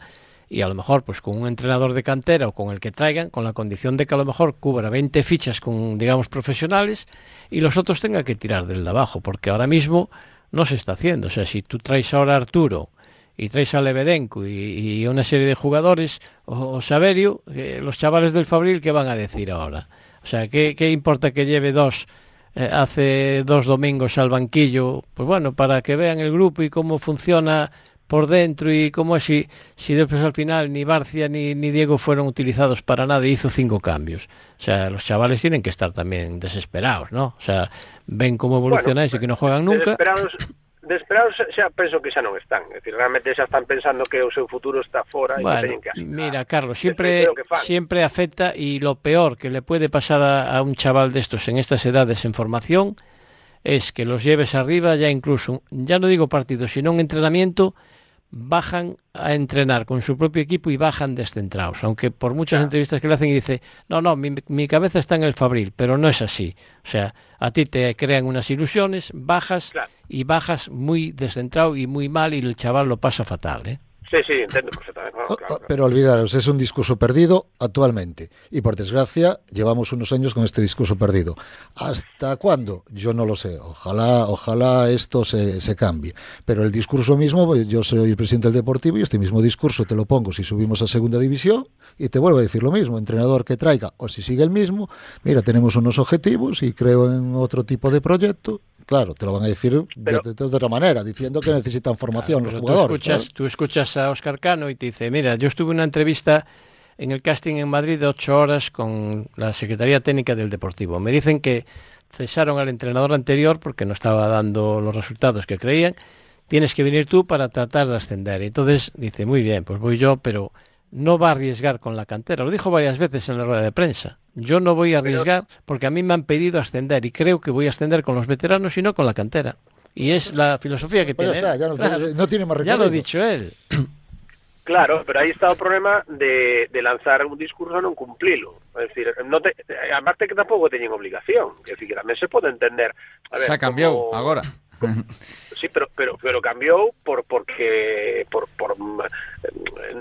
y a lo mejor pues con un entrenador de cantera o con el que traigan, con la condición de que a lo mejor cubra 20 fichas con digamos profesionales y los otros tengan que tirar del de abajo, porque ahora mismo no se está haciendo. O sea, si tú traes ahora Arturo y traes a Lebedenko y, y una serie de jugadores, o, o Saverio, eh, los chavales del Fabril, ¿qué van a decir ahora? O sea, ¿qué, qué importa que lleve dos eh, hace dos domingos al banquillo? Pues bueno, para que vean el grupo y cómo funciona por dentro y cómo es si, si después al final ni Barcia ni, ni Diego fueron utilizados para nada y hizo cinco cambios. O sea, los chavales tienen que estar también desesperados, ¿no? O sea, ven cómo evolucionáis y que no juegan nunca. Desesperados, de esperar xa penso que xa non están, é dicir, realmente xa están pensando que o seu futuro está fora bueno, e que teñen que hacer. Mira, Carlos, sempre sempre afecta e lo peor que le puede pasar a, a un chaval destos en estas edades en formación es que los lleves arriba ya incluso, ya no digo partido, sino un entrenamiento bajan a entrenar con su propio equipo y bajan descentrados. Aunque por muchas entrevistas que le hacen y dice, no, no, mi, mi cabeza está en el Fabril, pero no es así. O sea, a ti te crean unas ilusiones, bajas y bajas muy descentrado y muy mal y el chaval lo pasa fatal, ¿eh? Sí, sí, entendo perfectamente. No, claro, Pero olvidaros, es un discurso perdido actualmente. Y por desgracia, llevamos unos años con este discurso perdido. ¿Hasta cuándo? Yo no lo sé. Ojalá, ojalá esto se, se cambie. Pero el discurso mismo, pues, yo soy el presidente del Deportivo y este mismo discurso te lo pongo si subimos a segunda división y te vuelvo a decir lo mismo. Entrenador que traiga, o si sigue el mismo, mira, tenemos unos objetivos y creo en otro tipo de proyecto. Claro, te lo van a decir de, de- de otra manera, diciendo que necesitan formación los Pero tú jugadores. escuchas, ¿sabes? tú escuchas a Oscar Cano y te dice, mira, yo estuve en una entrevista en el casting en Madrid de ocho horas con la Secretaría Técnica del Deportivo. Me dicen que cesaron al entrenador anterior porque no estaba dando los resultados que creían tienes que venir tú para tratar de ascender. Entonces dice, muy bien, pues voy yo, pero no va a arriesgar con la cantera. Lo dijo varias veces en la rueda de prensa. Yo no voy a arriesgar porque a mí me han pedido ascender y creo que voy a ascender con los veteranos y no con la cantera. Y es la filosofía que Pues tiene. ya está, ya no, Claro. no tiene más Ya recorrido. lo ha dicho él. Claro, pero aí está o problema de, de lanzar un discurso e non cumplilo. É dicir, non te, aparte que tampouco teñen obligación. É dicir, que tamén se pode entender. A ver, Xa cambiou como- agora. Sí, pero pero pero cambiou por porque por por mm,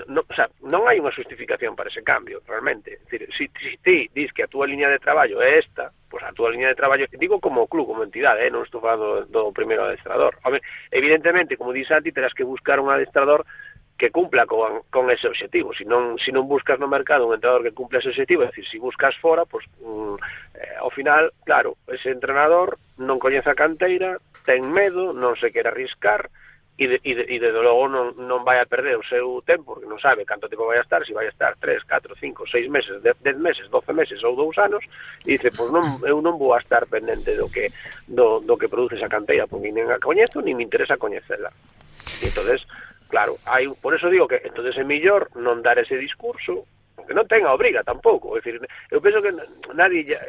no, o sea, non hai unha justificación para ese cambio, realmente. Decir, si, si ti dis que a túa liña de traballo é esta, pois pues a túa liña de traballo, digo como club, como entidade, eh, non estou falando do, do primeiro adestrador. A ver, evidentemente, como dis Santi, terás que buscar un adestrador que cumpla con, con ese obxectivo. Se si non, si non buscas no mercado un entrenador que cumpla ese obxectivo, é dicir, se si buscas fora, pois, mm, eh, ao final, claro, ese entrenador non coñece a canteira, ten medo, non se quere arriscar, e, de, e, de, e desde logo non, non vai a perder o seu tempo, porque non sabe canto tempo vai a estar, se vai a estar 3, 4, 5, 6 meses, 10, 10 meses, 12 meses ou 2 anos, e dice, pois non, eu non vou a estar pendente do que, do, do que produce esa canteira, porque nin a coñezo, nin me interesa coñecela. E entonces Claro, hai, por eso digo que entonces é mellor non dar ese discurso, que non ten a obriga tampouco, é dicir, eu penso que nadie ya,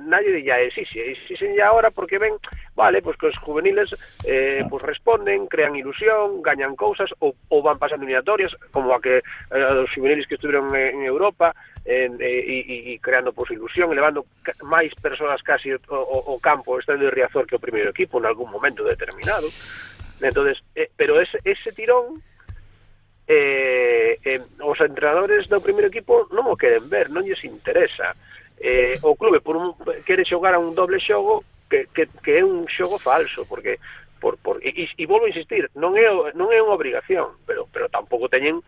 nadie ya exixe, exixen ya ahora porque ven, vale, pois pues que os juveniles eh, pues responden, crean ilusión, gañan cousas ou, ou van pasando eliminatorias como a que eh, os juveniles que estiveron en, en Europa en, eh, e, e creando pois pues, ilusión, elevando máis persoas casi o, o, o campo estando de Riazor que o primeiro equipo en algún momento determinado. Entonces, eh, pero ese, ese tirón eh, eh, os entrenadores do primeiro equipo non o queren ver, non lles interesa. Eh, o clube por un, quere xogar a un doble xogo que, que, que é un xogo falso, porque por, por, e, e volvo a insistir, non é, non é unha obrigación, pero, pero tampouco teñen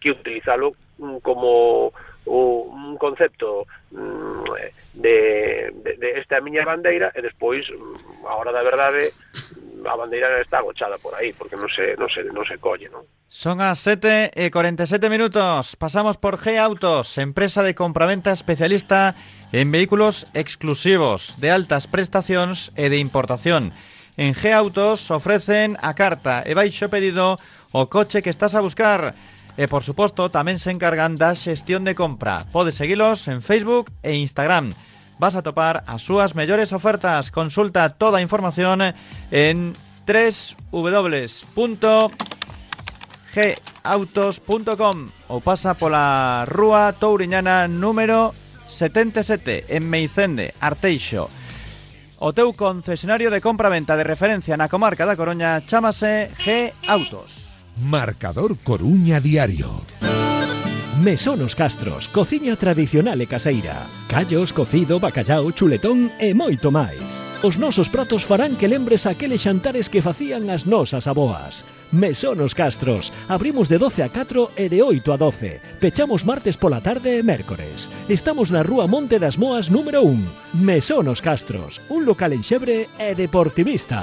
que utilizalo mm, como un concepto mm, de, de, de esta miña bandeira e despois, mm, a hora da verdade, a bandeira está agochada por aí, porque non se, non se, non se colle, non? Son as 7 e 47 minutos. Pasamos por G Autos, empresa de compraventa especialista en vehículos exclusivos, de altas prestacións e de importación. En G Autos ofrecen a carta e baixo pedido o coche que estás a buscar. E, por suposto, tamén se encargan da xestión de compra. Podes seguilos en Facebook e Instagram vas a topar as súas mellores ofertas. Consulta toda a información en www.gautos.com ou pasa pola Rúa Touriñana número 77 en Meicende, Arteixo. O teu concesionario de compra-venta de referencia na comarca da Coruña chámase G Autos. Marcador Coruña Diario. Mesón os Castros, cociña tradicional e caseira. Callos, cocido, bacallao, chuletón e moito máis. Os nosos pratos farán que lembres aqueles xantares que facían as nosas aboas. Mesón os Castros, abrimos de 12 a 4 e de 8 a 12. Pechamos martes pola tarde e mércores. Estamos na Rúa Monte das Moas número 1. Mesón os Castros, un local enxebre e deportivista.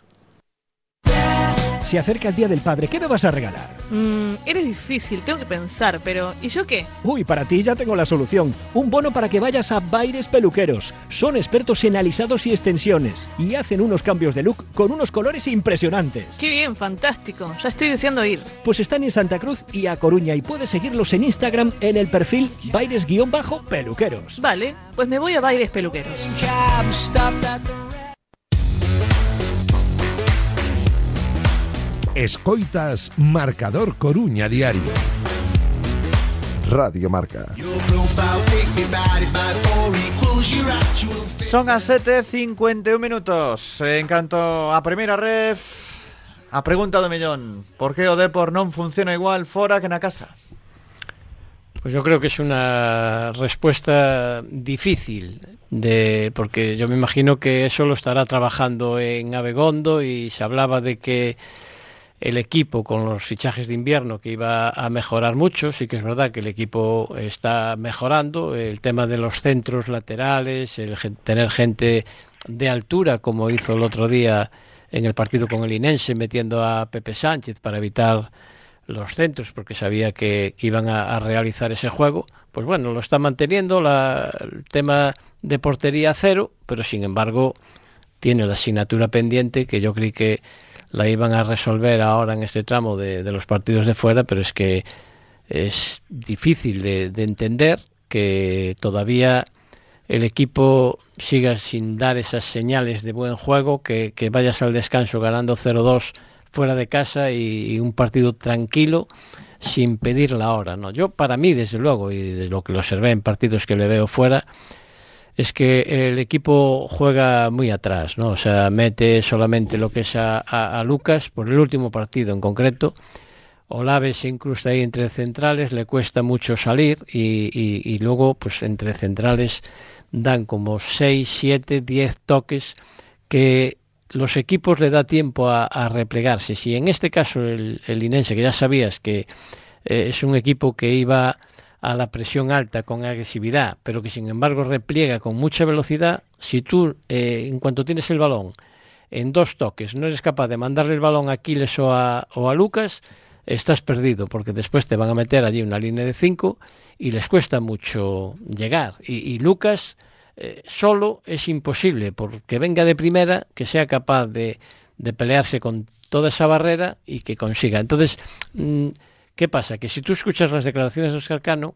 Se acerca el Día del Padre, ¿qué me vas a regalar? Mmm, eres difícil, tengo que pensar, pero ¿y yo qué? Uy, para ti ya tengo la solución. Un bono para que vayas a Baires Peluqueros. Son expertos en alisados y extensiones y hacen unos cambios de look con unos colores impresionantes. Qué bien, fantástico. Ya estoy deseando ir. Pues están en Santa Cruz y A Coruña y puedes seguirlos en Instagram en el perfil Baires-Peluqueros. Vale, pues me voy a Baires Peluqueros. Escoitas Marcador Coruña Diario. Radio Marca. Son as 7.51 minutos En canto a primeira ref A pregunta do millón Por que o Depor non funciona igual fora que na casa? Pues yo creo que es una respuesta difícil de porque yo me imagino que eso lo estará trabajando en Abegondo y se hablaba de que el equipo con los fichajes de invierno que iba a mejorar mucho, sí que es verdad que el equipo está mejorando, el tema de los centros laterales, el tener gente de altura como hizo el otro día en el partido con el Inense metiendo a Pepe Sánchez para evitar los centros porque sabía que, que iban a, realizar ese juego, pues bueno, lo está manteniendo la, el tema de portería cero, pero sin embargo tiene la asignatura pendiente que yo creí que la iban a resolver ahora en este tramo de, los partidos de fuera, pero es que es difícil de, de entender que todavía el equipo siga sin dar esas señales de buen juego, que, vayas al descanso ganando 0-2 fuera de casa y, y, un partido tranquilo sin pedir la hora. ¿no? Yo, para mí, desde luego, y de lo que lo observé en partidos que le veo fuera, es que el equipo juega muy atrás, ¿no? O sea, mete solamente lo que es a, Lucas por el último partido en concreto. Olave se incrusta ahí entre centrales, le cuesta mucho salir y, y, luego, pues entre centrales dan como 6, 7, 10 toques que los equipos le da tiempo a, a replegarse. Si en este caso el, el Inense, que ya sabías que eh, es un equipo que iba a la presión alta con agresividad, pero que sin embargo repliega con mucha velocidad, si tú eh, en cuanto tienes el balón en dos toques no eres capaz de mandarle el balón a Aquiles o a, Lucas, estás perdido, porque después te van a meter allí una línea de cinco y les cuesta mucho llegar. Y, Lucas eh, solo es imposible, porque venga de primera, que sea capaz de, de pelearse con toda esa barrera y que consiga. Entonces, mmm, ¿Qué pasa? Que si tú escuchas las declaraciones de Oscar Cano,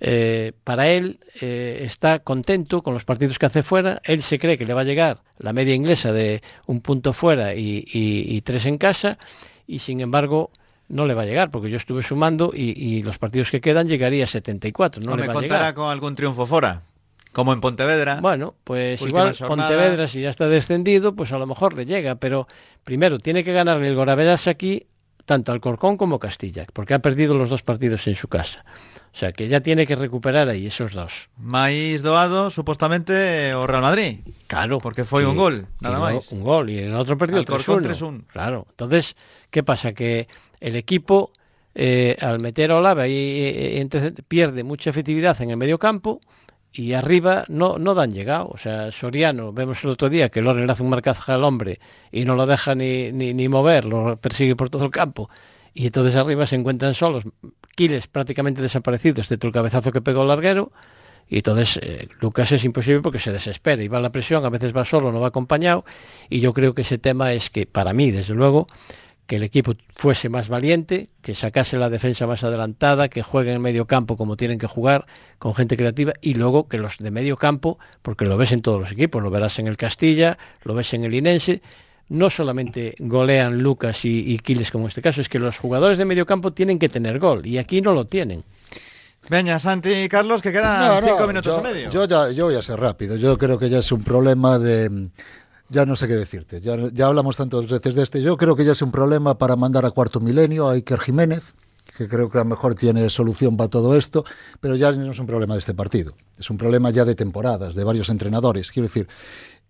eh, para él eh, está contento con los partidos que hace fuera, él se cree que le va a llegar la media inglesa de un punto fuera y, y, y tres en casa, y sin embargo no le va a llegar, porque yo estuve sumando y, y los partidos que quedan llegaría a 74. No, no le me va contará a llegar. con algún triunfo fuera. Como en Pontevedra. Bueno, pues igual jornada. Pontevedra, si ya está descendido, pues a lo mejor le llega, pero primero tiene que ganarle el Goravedas aquí tanto Alcorcón como Castilla, porque ha perdido los dos partidos en su casa. O sea que ya tiene que recuperar ahí esos dos. Maíz doado, supuestamente, o Real Madrid. Claro. Porque fue y, un gol, nada más. Un gol, y el otro perdió 3-1. Claro. Entonces, ¿qué pasa? Que el equipo, eh, al meter a Olave, ahí, eh, entonces pierde mucha efectividad en el medio campo, y arriba no, no dan llegado. O sea, Soriano, vemos el otro día que Loren hace un marcaje al hombre y no lo deja ni, ni, ni, mover, lo persigue por todo el campo. Y entonces arriba se encuentran solos, Quiles prácticamente desaparecidos, excepto el cabezazo que pegó el larguero. Y entonces eh, Lucas es imposible porque se desespera y va a la presión, a veces va solo, no va acompañado. Y yo creo que ese tema es que, para mí, desde luego, que el equipo fuese más valiente, que sacase la defensa más adelantada, que juegue en medio campo como tienen que jugar, con gente creativa, y luego que los de medio campo, porque lo ves en todos los equipos, lo verás en el Castilla, lo ves en el Inense, no solamente golean Lucas y, y Quiles como en este caso, es que los jugadores de medio campo tienen que tener gol, y aquí no lo tienen. Veña, Santi y Carlos, que quedan no, no, cinco minutos yo, y medio. Yo, ya, yo voy a ser rápido. Yo creo que ya es un problema de ya no sé qué decirte. Ya, hablamos tantas veces de este. Yo creo que ya es un problema para mandar a cuarto milenio a Iker Jiménez, que creo que a lo mejor tiene solución para todo esto, pero ya no es un problema de este partido. Es un problema ya de temporadas, de varios entrenadores. Quiero decir,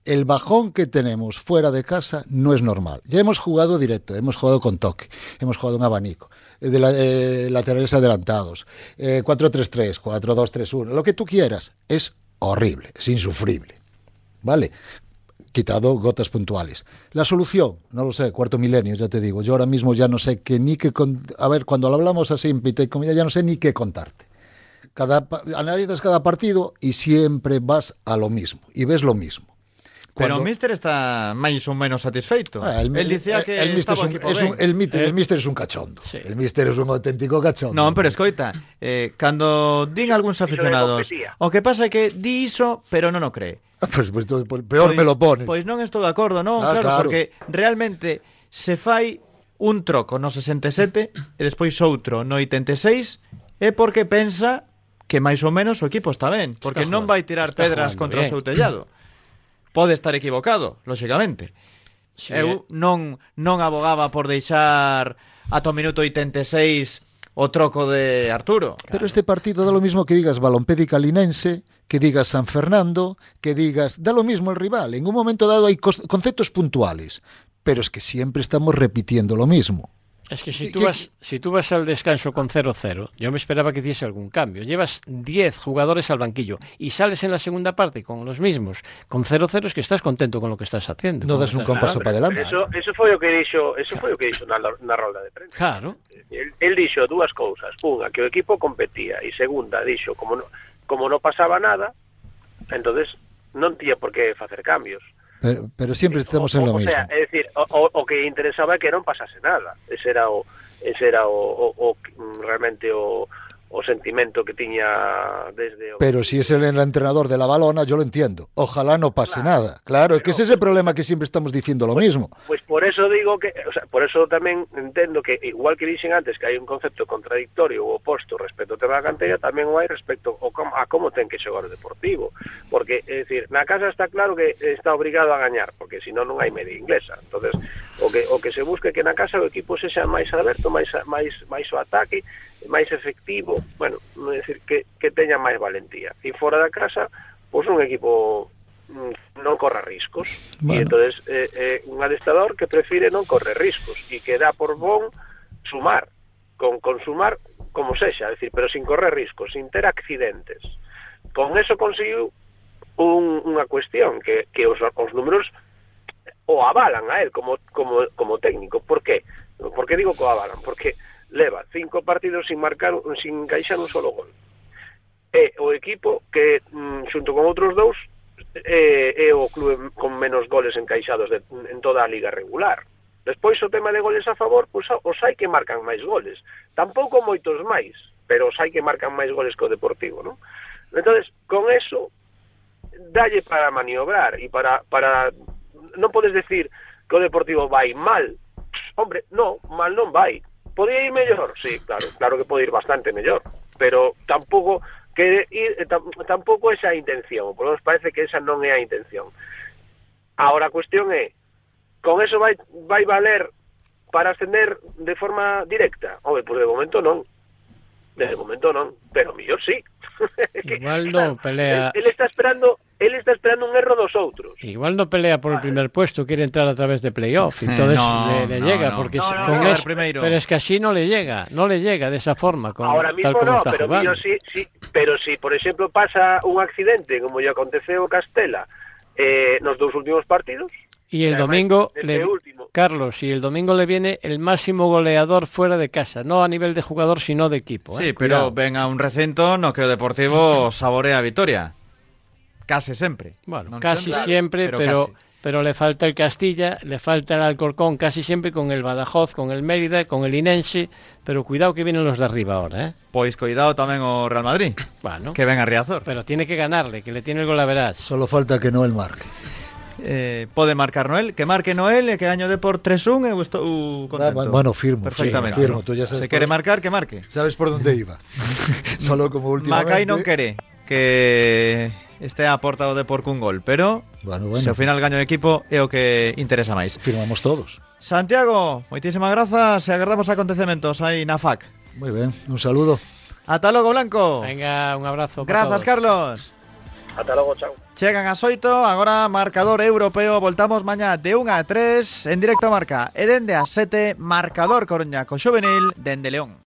el bajón que tenemos fuera de casa no es normal. Ya hemos jugado directo, hemos jugado con toque, hemos jugado en abanico, de la, eh, laterales adelantados, eh, 4-3-3, 4-2-3-1, lo que tú quieras. Es horrible, es insufrible. ¿Vale? Quitado gotas puntuales. La solución, no lo sé, cuarto milenio, ya te digo. Yo ahora mismo ya no sé qué ni qué. Con... A ver, cuando lo hablamos así en Pita y Comida, ya no sé ni qué contarte. Cada, analizas cada partido y siempre vas a lo mismo y ves lo mismo. Pero Cuando- o Mister está máis ou menos satisfeito. Ah, el, Él dicía que el, Mister es un, o es un- el, Mister, Eh, el Mister es un cachondo. El Mister es un auténtico cachondo. Non, pero escoita, eh, cando din algúns aficionados, o que pasa é que di iso, pero non o cree. Pois pues, pues, pues, peor pois, me lo pones. Pois non estou de acordo, non, ah, claro, claro, porque realmente se fai un troco no 67 e despois outro no 86 é porque pensa que máis ou menos o equipo está ben, porque está non vai tirar está pedras contra bien. o seu tellado. Pode estar equivocado, lóxicamente. Sí. Eu non non abogaba por deixar ata o minuto 86 o troco de Arturo. Pero claro. este partido da lo mismo que digas balompédica calinense, que digas San Fernando, que digas... Da lo mismo el rival. En un momento dado hay conceptos puntuales. Pero es que siempre estamos repitiendo lo mismo. Es que si ¿Qué- tú, qué- vas, si tú vas al descanso con 0-0, yo me esperaba que hiciese algún cambio. Llevas 10 jugadores al banquillo y sales en la segunda parte con los mismos, con 0-0 es que estás contento con lo que estás haciendo. No das un compaso para adelante. Eso, eso foi o que dixo, eso foi o que dixo na, na rolda de prensa. Claro. El, el dixo dúas cousas. Unha, que o equipo competía. E segunda, dixo, como no, como non pasaba nada, entonces non tía por que facer cambios. Pero, pero sempre eh, estamos en lo o, o mismo. Sea, é dicir, o, o, o que interesaba é que non pasase nada. Ese era o ese era o, o, o mm, realmente o, o sentimento que tiña desde... O... Pero si es el entrenador de la balona, yo lo entiendo. Ojalá no pase claro, nada. Claro, es que ese es el problema que siempre estamos diciendo lo pues, mismo. Pues por eso digo que... O sea, por eso tamén entendo que, igual que dixen antes que hai un concepto contradictorio ou oposto respecto ao tema da cantera, tamén o hai respecto ao com, a como ten que xogar o Deportivo. Porque, é dicir, na casa está claro que está obrigado a gañar, porque senón non hai media inglesa. entonces o que, o que se busca é que na casa o equipo sexa máis aberto, máis, máis, máis o ataque, máis efectivo, bueno, decir que, que teña máis valentía. E fora da casa, pois un equipo mm, non corra riscos. Bueno. E entonces eh, eh, un adestador que prefire non correr riscos e que dá por bon sumar, con sumar como sexa, decir, pero sin correr riscos, sin ter accidentes. Con eso conseguiu un, unha cuestión que, que os, os números o avalan a él como, como, como técnico. Por qué? Por que digo que o avalan? Porque leva cinco partidos sin marcar sin encaixar un solo gol. É o equipo que mm, xunto con outros dous é, é o clube con menos goles encaixados de, en toda a liga regular. Despois o tema de goles a favor, pois os hai que marcan máis goles. Tampouco moitos máis, pero os hai que marcan máis goles que o Deportivo, non? Entonces, con eso dalle para maniobrar e para para non podes decir que o Deportivo vai mal. Hombre, no, mal non vai, podía ir mellor? Sí, claro, claro que pode ir bastante mellor, pero tampouco que ir, eh, tampouco esa a intención, por nos parece que esa non é a intención. Ahora a cuestión é, con eso vai, vai valer para ascender de forma directa? Home, pois pues de momento non. De momento non, pero mellor sí. Igual no pelea, Él, él está esperando, él está esperando un erro dos outros. igual no pelea por el primer puesto, quiere entrar a través de playoff, entonces No, le, le no, llega, no. porque No, no, con no, es- primero. pero es que así no le llega, no le llega de esa forma, con, Ahora tal mismo como no, está pero jugando. sí, sí, pero si por exemplo pasa un accidente como lle aconteceu Castela eh, nos dous últimos partidos, Y el Además, domingo, este le- último. Carlos, y el domingo le viene el máximo goleador fuera de casa, no a nivel de jugador, sino de equipo. Sí, ¿eh? pero Cuidado. ven a un recinto no que o Deportivo saborea a vitoria. Case sempre. Bueno, casi siempre, pero, casi. pero le falta el Castilla, le falta el Alcorcón, casi siempre con el Badajoz, con el Mérida, con el Inense, pero cuidado que vienen los de arriba ahora, ¿eh? Pois cuidado tamén o Real Madrid. Bueno, Que ven a Riazor. pero tiene que ganarle, que le tiene el gol a verás. Solo falta que no el marque. eh, pode marcar Noel, que marque Noel e que gaño de por 3-1 eu estou contento. Ah, bueno, firmo, perfectamente. Sí, firmo, tú ya sabes Se quere marcar, que marque. Sabes por onde iba. Solo como últimamente. Macai non quere que este aportado de por cun gol, pero bueno, bueno. se ao final gaño de equipo é o que interesa máis. Firmamos todos. Santiago, moitísimas grazas e agardamos acontecementos aí na FAC. Moi ben, un saludo. Ata logo, Blanco. Venga, un abrazo. Grazas, todos. Carlos. Ata logo, chao. Chegan as 8, agora marcador europeo, voltamos mañá de 1 a 3 en directo a marca. E dende a 7, marcador Coruña co Xovenil dende León.